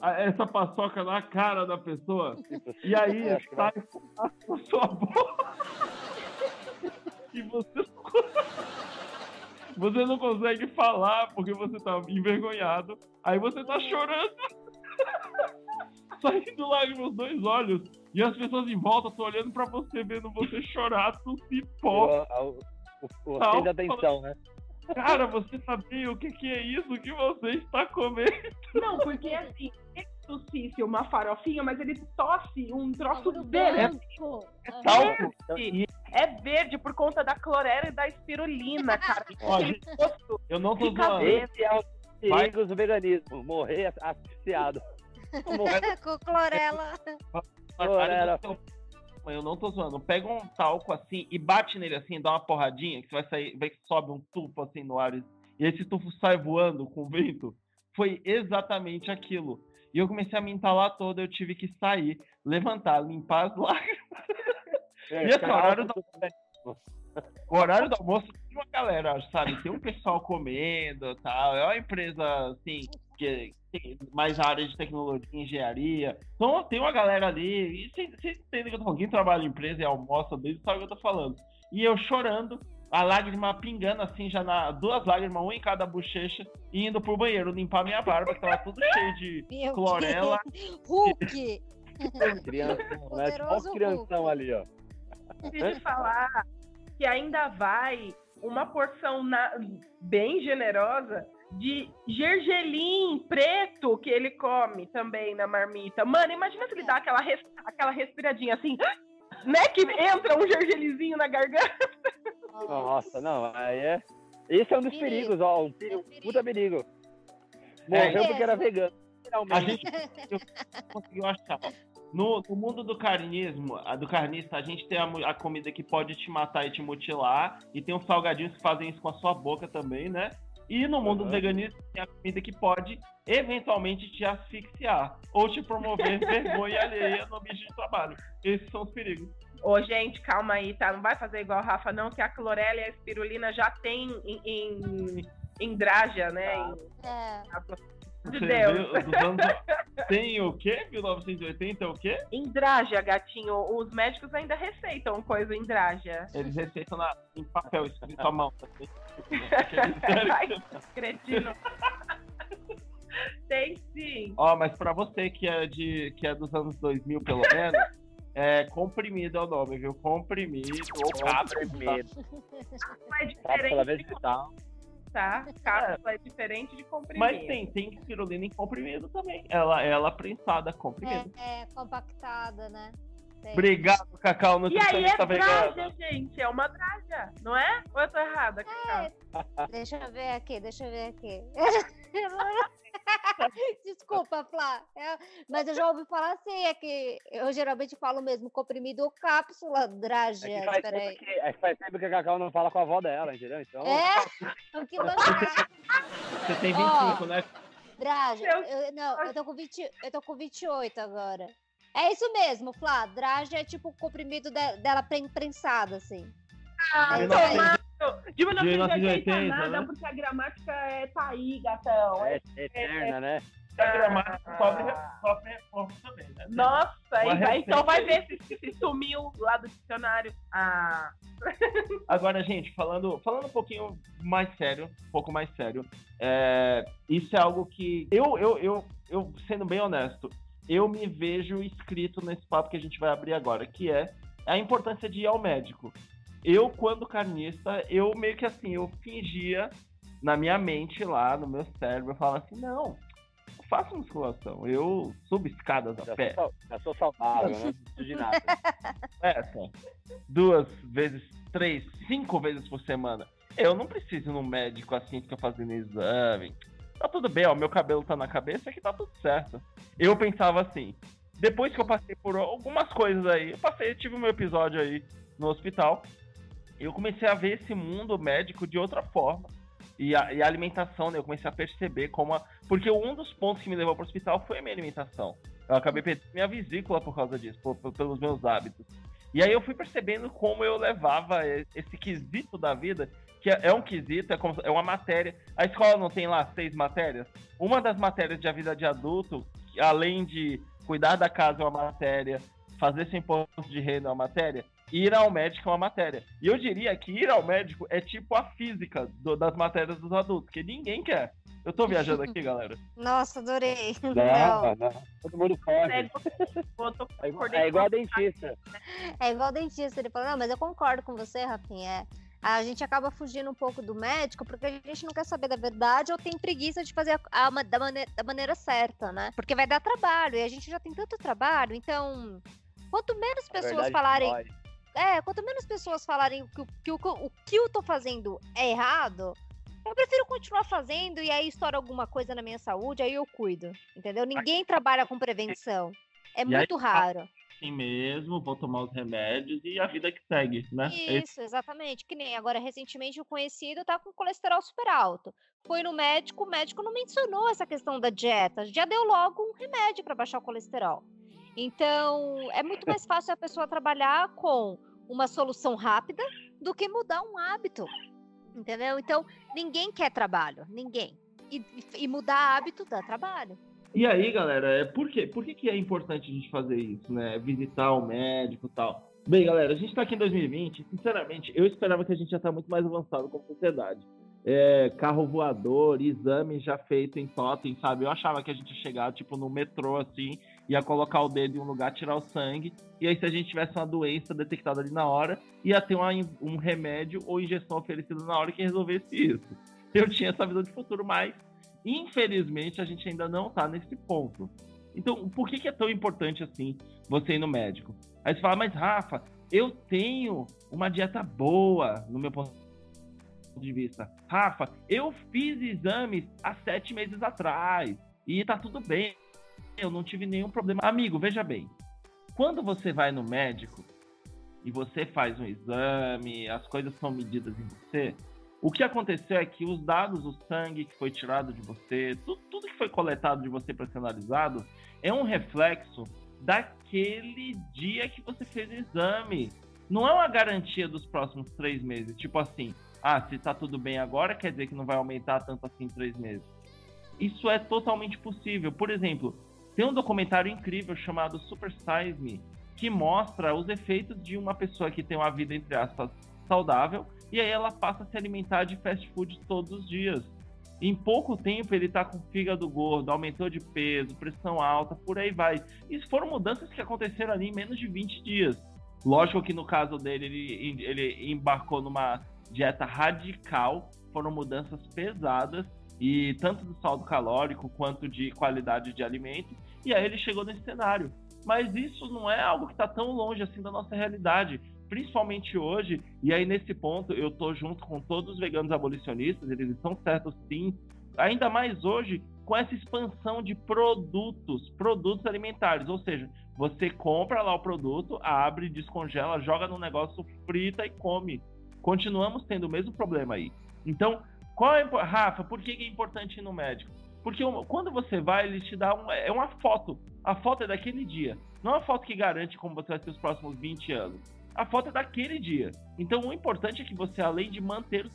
essa paçoca na cara da pessoa. E aí sai fumaça na sua boca. E você você não consegue falar porque você tá envergonhado. Aí você tá chorando. Saindo lágrimas nos dois olhos. E as pessoas em volta estão olhando pra você, vendo você chorar, tossir pó. O, o, o, o Não, centro de atenção, né? Cara, você sabia o que, que é isso que você está comendo? Não, porque assim, ele tossisse uma farofinha, mas ele tosse um troço Bagulho verde. branco. Aham. Talco. É verde por conta da clorela e da espirulina, cara. Gosto. eu não tô zoando. verde. Esse é o perigos do veganismo. Morrer asfixiado. Morrer Com clorela. Clorela. Eu não tô zoando. Pega um talco assim e bate nele assim, dá uma porradinha, que você vai sair, vai que sobe um tufo assim no ar. E esse tufo sai voando com o vento. Foi exatamente aquilo. E eu comecei a me entalar toda, eu tive que sair, levantar, limpar as lágrimas. É, E esse cara, horário do, o horário do almoço uma galera, sabe? Tem um pessoal comendo tal. É uma empresa, assim, que tem mais área de tecnologia engenharia. Então tem uma galera ali. E vocês entendem que eu tô falando? Quem trabalha em empresa e almoça desde sabe o que eu tô falando. E eu chorando. a lágrima pingando assim, já na. Duas lágrimas, uma em cada bochecha, e indo pro banheiro limpar minha barba, que tava tudo cheio de Meu clorela. Deus. Hulk! Crianção, né? Olha o crianção Hulk. ali, ó. Preciso falar que ainda vai uma porção na- bem generosa de gergelim preto que ele come também na marmita. Mano, imagina se ele dá aquela, res- aquela respiradinha assim, né? Que entra um gergelinzinho na garganta. Nossa, não, aí é. Esse é um dos Perigo. perigos, ó. Um, perigo, um puta perigo. Morreu É. porque era vegano. A Finalmente. gente conseguiu achar. No, no mundo do carnismo, a do carnista, a gente tem a, a comida que pode te matar e te mutilar, e tem os salgadinhos que fazem isso com a sua boca também, né? E no mundo do Aham. veganismo tem a comida que pode eventualmente te asfixiar ou te promover vergonha alheia no ambiente de trabalho. Esses são os perigos. Ô, gente, calma aí, tá? Não vai fazer igual a Rafa, não, que a clorela e a espirulina já tem em, em, em Drágia, né? Em- É. de Deus. anos... Tem o quê? 1980 é o quê? Drágia, gatinho, os médicos ainda receitam coisa em Drágia. Eles receitam na, em papel escrito à mão. Ai, cretino. Tem sim. Ó, mas pra você que é de que é dos anos 2000 pelo menos, é comprimido é o nome, viu? Comprimido. Comprimido. Cápsula é Cápsula diferente, vegetal. Tá? Cápsula é diferente de comprimido. Mas tem, tem espirulina em comprimido também. Ela, ela prensada, comprimido. É, é compactada, né? Tem. Obrigado, Cacau, E aí é. Drágia, gente. É uma Drágia, não é? Ou eu tô errada, Cacau? Deixa eu ver aqui, deixa eu ver aqui. Desculpa, Flá. É, mas eu já ouvi falar assim, é que eu geralmente falo mesmo comprimido ou cápsula É drágia. que, faz tempo que, é que faz tempo que a Cacau não fala com a avó dela, entendeu? Então, É? O que você Você tem 25, né? Drágia, Eu- não, eu tô com 20, eu tô com 28 agora. É isso mesmo, Flá. Drágia é tipo o comprimido de- dela pre- prensada, assim. Ah, É tomado. De 1980 1980, nada, né? porque a gramática é tá aí, gatão. é eterna, né? A gramática sofre, sofre reforma também, né? Nossa, vai- então vai ver se, se sumiu lá do dicionário. Ah, Agora, gente, falando, falando um pouquinho mais sério, um pouco mais sério, é, isso é algo que eu, eu, eu, eu, sendo bem honesto, eu me vejo escrito nesse papo que a gente vai abrir agora, que é a importância de ir ao médico. Eu, quando carnista, eu meio que assim, eu fingia na minha mente lá, no meu cérebro, eu falava assim, não, eu faço musculação, eu subo escadas a Já pé. sou, já sou saudável, né? Não preciso de nada. essa duas vezes, três, cinco vezes por semana. Eu não preciso ir num médico assim, ficar fazendo exame. Tá tudo bem, ó, meu cabelo tá na cabeça que tá tudo certo. Eu pensava assim, depois que eu passei por algumas coisas aí, eu passei, tive o meu episódio aí no hospital, eu comecei a ver esse mundo médico de outra forma. E a, e a alimentação, né? Eu comecei a perceber como a. Porque um dos pontos que me levou pro hospital foi a minha alimentação. Eu acabei perdendo minha vesícula por causa disso, por- por- pelos meus hábitos. E aí eu fui percebendo como eu levava esse quesito da vida, que é é um quesito, é, como- é uma matéria. A escola não tem lá seis matérias? Uma das matérias de a vida de adulto, além de cuidar da casa é uma matéria, fazer seu imposto de renda é uma matéria, ir ao médico é uma matéria. E eu diria que ir ao médico é tipo a física do- das matérias dos adultos, que ninguém quer. Eu tô viajando aqui, galera. Nossa, adorei. Não. Não, não. Todo mundo foge. é, É igual, é igual a dentista. É igual dentista, ele falou, não, mas eu concordo com você, Rafinha. É, a gente acaba fugindo um pouco do médico porque a gente não quer saber da verdade ou tem preguiça de fazer a, a da, maneira, da maneira certa, né? Porque vai dar trabalho e a gente já tem tanto trabalho, então quanto menos A pessoas falarem. É, quanto menos pessoas falarem que, o que, que- o que eu tô fazendo é errado, eu prefiro continuar fazendo e aí estoura alguma coisa na minha saúde, aí eu cuido, entendeu? Ninguém trabalha com prevenção. É E aí- muito raro. Assim mesmo, vou tomar os remédios e a vida que segue, né? Esse- Isso, exatamente. Que nem agora, recentemente, o conhecido tá com colesterol super alto. Foi no médico, o médico não mencionou essa questão da dieta, já deu logo um remédio para baixar o colesterol. Então, é muito mais fácil a pessoa trabalhar com uma solução rápida do que mudar um hábito. Entendeu? Então, ninguém quer trabalho, ninguém. E, e mudar hábito dá trabalho. E aí, galera, é por, quê? por que, que é importante a gente fazer isso, né? Visitar o médico e tal. Bem, galera, a gente está aqui em 2020. Sinceramente, eu esperava que a gente já está muito mais avançado como sociedade. É, carro voador, exame já feito em totem, sabe? Eu achava que a gente ia chegar, tipo, no metrô, assim, ia colocar o dedo em um lugar, tirar o sangue, e aí se a gente tivesse uma doença detectada ali na hora, ia ter uma, um remédio ou injeção oferecida na hora que resolvesse isso. Eu tinha essa visão de futuro, mas infelizmente a gente ainda não está nesse ponto. Então, por que, que é tão importante assim você ir no médico? Aí você fala, mas Rafa, eu tenho uma dieta boa no meu ponto de vista. Rafa, eu fiz exames há sete meses atrás e tá tudo bem. Eu não tive nenhum problema. Amigo, veja bem. Quando você vai no médico e você faz um exame, as coisas são medidas em você, o que aconteceu é que os dados, o sangue que foi tirado de você, tudo, tudo que foi coletado de você para ser analisado, é um reflexo daquele dia que você fez o exame. Não é uma garantia dos próximos três meses. Tipo assim, ah, se tá tudo bem agora, quer dizer que não vai aumentar tanto assim em três meses. Isso é totalmente possível. Por exemplo, tem um documentário incrível chamado Super Size Me, que mostra os efeitos de uma pessoa que tem uma vida, entre aspas, saudável, e aí ela passa a se alimentar de fast food todos os dias. Em pouco tempo ele está com fígado gordo, aumentou de peso, pressão alta, por aí vai. Isso foram mudanças que aconteceram ali em menos de 20 dias. Lógico que no caso dele, ele, ele embarcou numa dieta radical, foram mudanças pesadas, e tanto do saldo calórico quanto de qualidade de alimento, e aí ele chegou nesse cenário. Mas isso não é algo que está tão longe assim da nossa realidade principalmente hoje, e aí nesse ponto eu tô junto com todos os veganos abolicionistas, eles estão certos sim, ainda mais hoje com essa expansão de produtos, produtos alimentares, ou seja, você compra lá o produto, abre, descongela, joga no negócio, frita e come. Continuamos tendo o mesmo problema aí. Então, qual é, Rafa, por que é importante ir no médico? Porque quando você vai, ele te dá uma, é uma foto. A foto é daquele dia. Não é uma foto que garante como você vai ter os próximos 20 anos a foto é daquele dia. Então o importante é que você, além de manter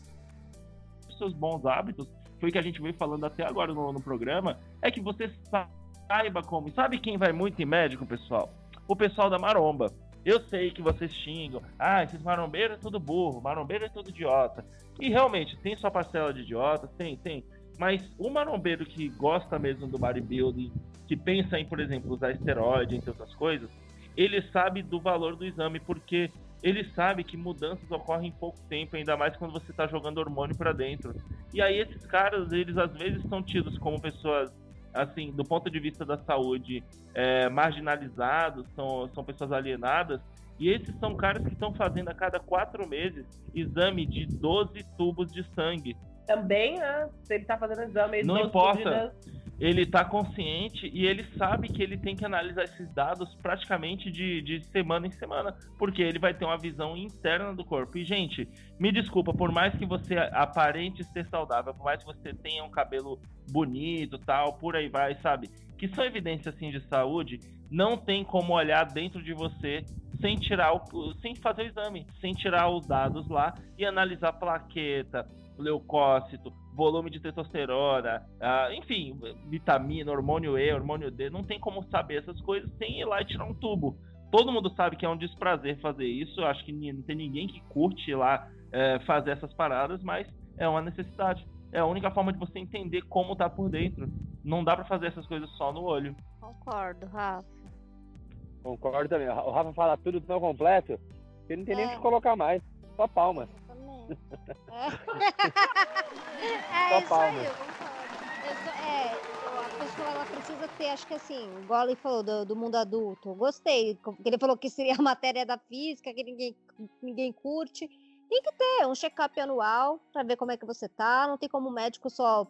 os seus bons hábitos, foi o que a gente veio falando até agora no, no programa, é que você saiba como. Sabe quem vai muito em médico, pessoal? O pessoal da maromba. Eu sei que vocês xingam. Ah, esses marombeiros é tudo burro, marombeiro é tudo idiota. E realmente, tem sua parcela de idiotas, tem, tem. Mas o marombeiro que gosta mesmo do bodybuilding, que pensa em, por exemplo, usar esteroide, entre outras coisas, ele sabe do valor do exame, porque ele sabe que mudanças ocorrem em pouco tempo, ainda mais quando você está jogando hormônio para dentro. E aí esses caras, eles às vezes são tidos como pessoas, assim, do ponto de vista da saúde, é, marginalizados, são, são pessoas alienadas, e esses são caras que estão fazendo a cada quatro meses exame de 12 tubos de sangue. Também, né? Se ele tá fazendo exame... Não importa ele está consciente e ele sabe que ele tem que analisar esses dados praticamente de, de semana em semana, porque ele vai ter uma visão interna do corpo. E, gente, me desculpa, por mais que você aparente ser saudável, por mais que você tenha um cabelo bonito, tal, por aí vai, sabe? Que são evidências assim de saúde, não tem como olhar dentro de você sem tirar o, sem fazer o exame, sem tirar os dados lá e analisar plaqueta, leucócito, volume de testosterona, uh, enfim, vitamina, hormônio E, hormônio D, não tem como saber essas coisas sem ir lá e tirar um tubo. Todo mundo sabe que é um desprazer fazer isso, eu acho que não tem ninguém que curte ir lá é, fazer essas paradas, mas é uma necessidade. É a única forma de você entender como tá por dentro. Não dá para fazer essas coisas só no olho. Concordo, Rafa. Concordo também. O Rafa fala tudo tão completo que não tem é. nem o que colocar mais. Só palmas. É, é isso aí, eu concordo. é, a pessoa ela precisa ter, acho que assim, igual ele falou do, do mundo adulto. Gostei, ele falou que seria a matéria da física, que ninguém, ninguém curte. Tem que ter um check-up anual para ver como é que você tá. Não tem como o médico só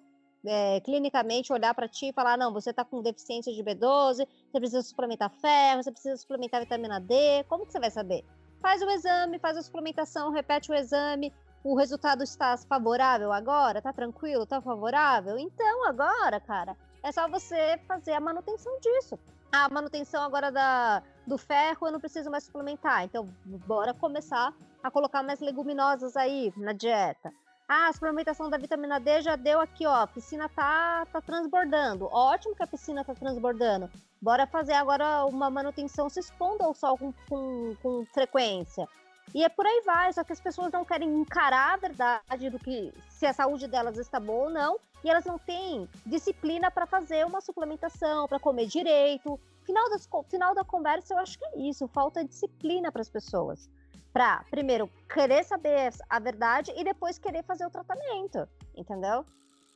é, clinicamente olhar para ti e falar: não, você está com deficiência de B12, você precisa suplementar ferro, você precisa suplementar vitamina D. Como que você vai saber? Faz o exame, faz a suplementação, repete o exame, o resultado está favorável agora? Tá tranquilo? Tá favorável? Então, agora, cara, é só você fazer a manutenção disso. A manutenção agora da, do ferro eu não preciso mais suplementar. Então, bora começar a colocar mais leguminosas aí na dieta. Ah, a suplementação da vitamina D já deu aqui, ó. A piscina tá, tá transbordando. Ótimo que a piscina tá transbordando. Bora fazer agora uma manutenção se expondo ao sol com, com, com frequência. E é por aí vai, só que as pessoas não querem encarar a verdade do que se a saúde delas está boa ou não, e elas não têm disciplina para fazer uma suplementação, para comer direito. Final, das, final da conversa, eu acho que é isso, falta disciplina para as pessoas para primeiro querer saber a verdade e depois querer fazer o tratamento, entendeu?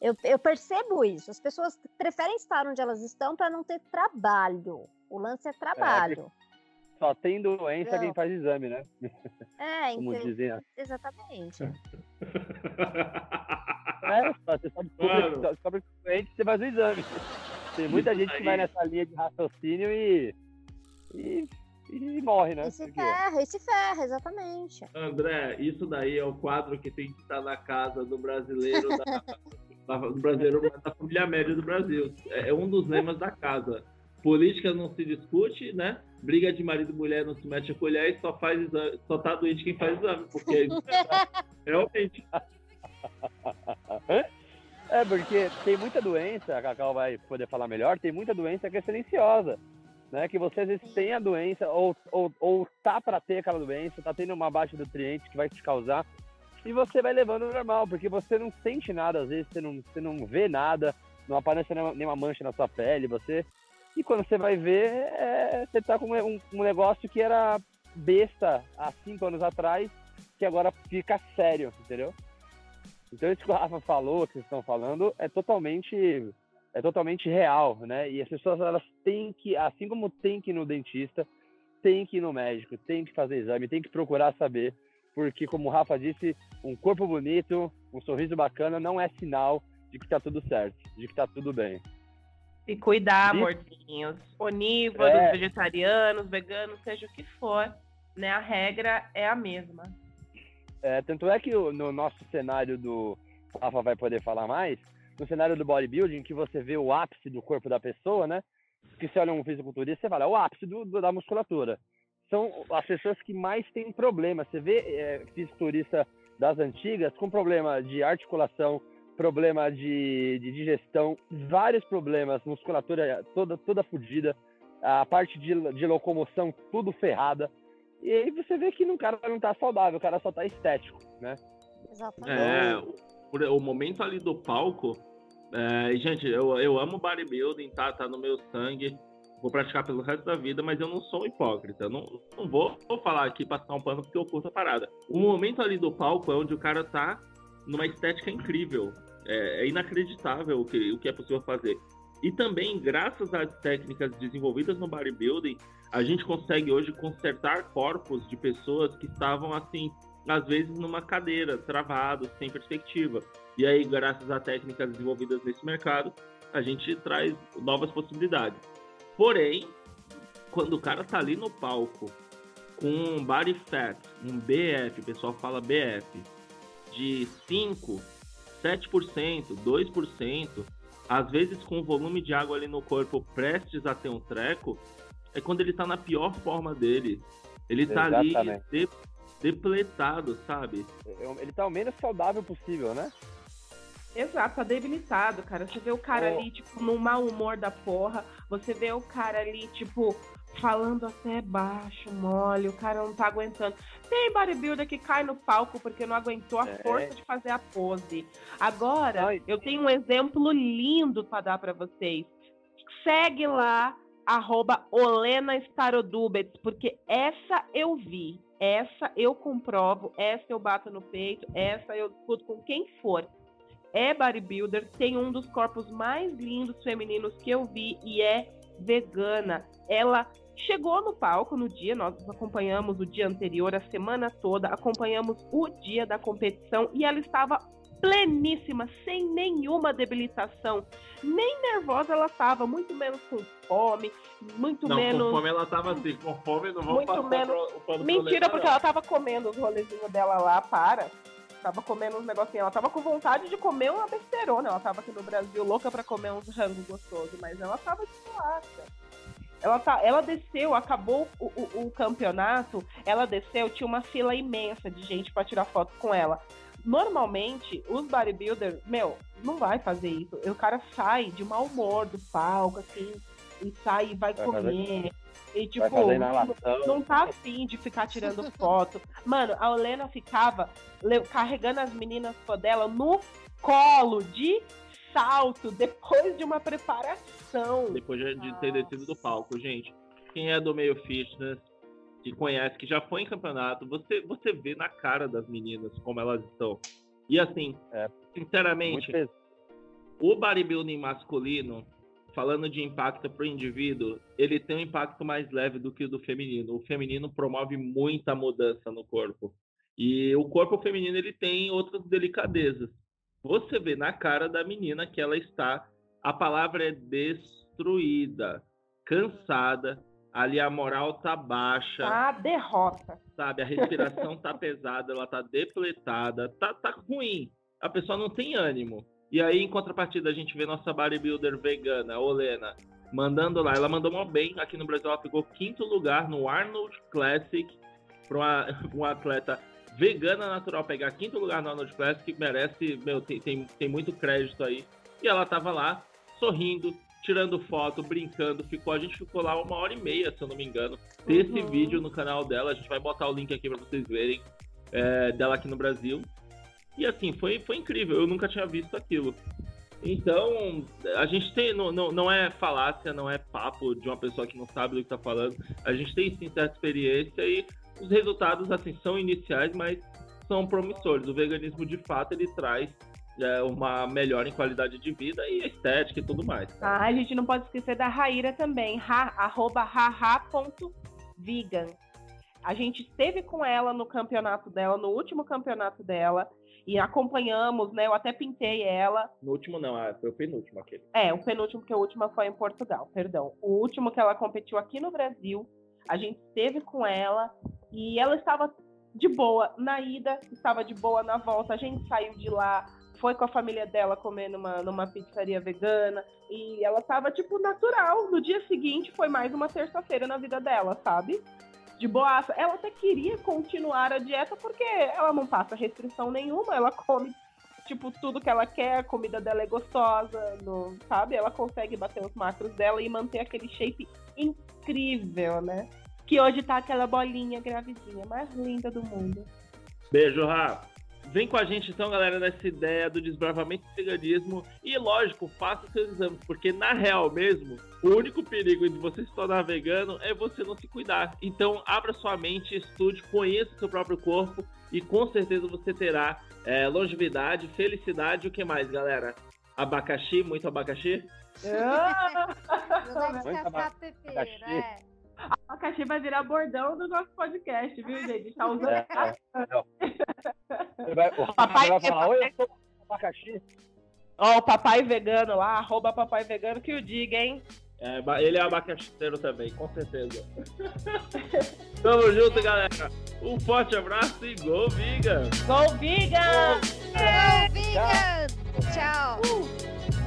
Eu, eu percebo isso. As pessoas preferem estar onde elas estão para não ter trabalho. O lance é trabalho. É, só tem doença não. quem faz exame, né? É, Como então, dizem. Exatamente. é, você só descobre, descobre doente você faz o exame. Tem muita gente que vai nessa linha de raciocínio e, e e morre, né? E se ferra, e se ferra, exatamente. André, isso daí é o quadro que tem que estar na casa do brasileiro, da, da, do brasileiro da família média do Brasil. É, é um dos lemas da casa. Política não se discute, né? Briga de marido e mulher não se mete a colher e só faz exame, só tá doente quem faz exame, porque realmente. É, porque tem muita doença, a Cacau vai poder falar melhor, tem muita doença que é silenciosa né? Que você às vezes tem a doença ou, ou, ou tá para ter aquela doença, tá tendo uma baixa de nutrientes que vai te causar e você vai levando normal, porque você não sente nada, às vezes você não, você não vê nada, não aparece nenhuma mancha na sua pele, você... E quando você vai ver, é, você tá com um, um negócio que era besta há cinco anos atrás, que agora fica sério, entendeu? Então isso que o Rafa falou, que vocês estão falando, é totalmente é totalmente real, né? E as pessoas elas têm que, assim como tem que ir no dentista, tem que ir no médico, tem que fazer exame, tem que procurar saber, porque como o Rafa disse, um corpo bonito, um sorriso bacana não é sinal de que está tudo certo, de que está tudo bem. E cuidar, e... mortinhos, onívoros, é... vegetarianos, veganos, seja o que for, né? A regra é a mesma. É, tanto é que no nosso cenário do o Rafa vai poder falar mais, no cenário do bodybuilding, que você vê o ápice do corpo da pessoa, né? Que você olha um fisiculturista, você fala, é o ápice do, do, da musculatura. São as pessoas que mais têm problema. Você vê é, fisiculturista das antigas com problema de articulação, problema de, de digestão, vários problemas, musculatura toda, toda fodida, a parte de, de locomoção tudo ferrada. E aí você vê que o cara não tá saudável, o cara só tá estético, né? Exatamente. É, o momento ali do palco, é, gente, eu, eu amo bodybuilding, tá? Tá no meu sangue. Vou praticar pelo resto da vida, mas eu não sou hipócrita. Eu não, não vou, vou falar aqui, passar um pano porque eu curto a parada. O momento ali do palco é onde o cara tá numa estética incrível. É, é inacreditável o que, o que é possível fazer. E também, graças às técnicas desenvolvidas no bodybuilding, a gente consegue hoje consertar corpos de pessoas que estavam assim às vezes numa cadeira, travado, sem perspectiva. E aí, graças a técnicas desenvolvidas nesse mercado, a gente traz novas possibilidades. Porém, quando o cara tá ali no palco com um body fat, um BF, o pessoal fala BF, de 5, 7%, 2%, às vezes com volume de água ali no corpo prestes a ter um treco, é quando ele tá na pior forma dele. Ele tá Exatamente. ali depletado, sabe? Ele tá o menos saudável possível, né? Exato, tá debilitado, cara. Você vê o cara oh. ali, tipo, no mau humor da porra. Você vê o cara ali, tipo, falando até baixo, mole, o cara não tá aguentando. Tem bodybuilder que cai no palco porque não aguentou a é. força de fazer a pose. Agora, Ai. eu tenho um exemplo lindo para dar para vocês. Segue lá, arroba Olena Starodubets, porque essa eu vi. Essa eu comprovo, essa eu bato no peito, essa eu discuto com quem for. É bodybuilder, tem um dos corpos mais lindos femininos que eu vi e é vegana. Ela chegou no palco no dia, nós acompanhamos o dia anterior, a semana toda, acompanhamos o dia da competição e ela estava pleníssima, sem nenhuma debilitação. Nem nervosa ela estava, muito menos com fome, muito não, menos. Com fome ela estava assim, com fome não vamos muito passar menos... pro, pro Mentira, porque ela estava comendo os rolezinhos dela lá, para. Tava comendo uns negocinhos. Ela tava com vontade de comer uma besterona. Ela tava aqui no Brasil louca para comer uns rangos gostosos, mas ela tava de suaca. Ela, tá, ela desceu, acabou o, o, o campeonato, ela desceu, tinha uma fila imensa de gente para tirar foto com ela. normalmente, os bodybuilders, meu, não vai fazer isso. O cara sai de mau humor do palco, assim, e sai e vai, Vai comer. E, tipo, não, tá afim de ficar tirando foto. Mano, a Olena ficava carregando as meninas dela no colo de salto depois de uma preparação. Depois de ter descido do palco, gente. Quem é do meio fitness, que conhece, que já foi em campeonato, você, você vê na cara das meninas como elas estão. E assim, É. Sinceramente, o bodybuilding masculino, falando de impacto para o indivíduo, ele tem um impacto mais leve do que o do feminino. O feminino promove muita mudança no corpo. E o corpo feminino ele tem outras delicadezas. Você vê na cara da menina que ela está, a palavra é destruída, cansada, ali a moral tá baixa Tá derrota. sabe? A respiração tá pesada, ela tá depletada, tá, tá ruim. A pessoa não tem ânimo. E aí, em contrapartida, a gente vê nossa bodybuilder vegana, Olena, mandando lá. Ela mandou mó bem. Aqui no Brasil, ela ficou quinto lugar no Arnold Classic para uma, uma atleta vegana natural pegar quinto lugar no Arnold Classic, merece, meu, tem, tem, tem muito crédito aí. E ela tava lá, sorrindo, tirando foto, brincando. Ficou, a gente ficou lá uma hora e meia, se eu não me engano, desse Uhum. vídeo no canal dela. A gente vai botar o link aqui para vocês verem é, dela aqui no Brasil. E assim, foi, foi incrível. Eu nunca tinha visto aquilo. Então, a gente tem. Não, não, não é falácia, não é papo de uma pessoa que não sabe do que tá falando. A gente tem sim certa experiência e os resultados, assim, são iniciais, mas são promissores. O veganismo, de fato, ele traz é, uma melhora em qualidade de vida e estética e tudo mais. Ah, a gente não pode esquecer da Raíra também, ha, arroba haha.vegan. A gente esteve com ela no campeonato dela, no último campeonato dela, e acompanhamos, né? Eu até pintei ela. No último, não, ah, foi o penúltimo aquele. É, o penúltimo, que o último foi em Portugal, perdão. O último que ela competiu aqui no Brasil, a gente esteve com ela e ela estava de boa na ida, estava de boa na volta. A gente saiu de lá, foi com a família dela comer numa, numa pizzaria vegana e ela estava, tipo, natural. No dia seguinte foi mais uma terça-feira na vida dela, sabe? De boaça. Ela até queria continuar a dieta porque ela não passa restrição nenhuma, ela come tipo, tudo que ela quer, a comida dela é gostosa, no- sabe? Ela consegue bater os macros dela e manter aquele shape incrível, né? Que hoje tá aquela bolinha gravidinha mais linda do mundo. Beijo, Rafa. Vem com a gente então, galera, nessa ideia do desbravamento do veganismo. E lógico, faça seus exames, porque na real mesmo, o único perigo de você se tornar vegano é você não se cuidar. Então, abra sua mente, estude, conheça o seu próprio corpo e com certeza você terá é, longevidade, felicidade e o que mais, galera? Abacaxi, muito abacaxi? Ah, Não vai descascar pepino, abacaxi. é. A cachê vai virar bordão do nosso podcast, viu, gente? Tá usando. É, é, vai, o Papai- vai falar, oi, eu sou abacaxi. Ó, o papai vegano lá, arroba papai vegano que o diga, hein? É, ele é abacaxiteiro também, com certeza. Tamo junto, galera. Um forte abraço e go, Viga! Go vegan! Go vegan! Tchau! Uh!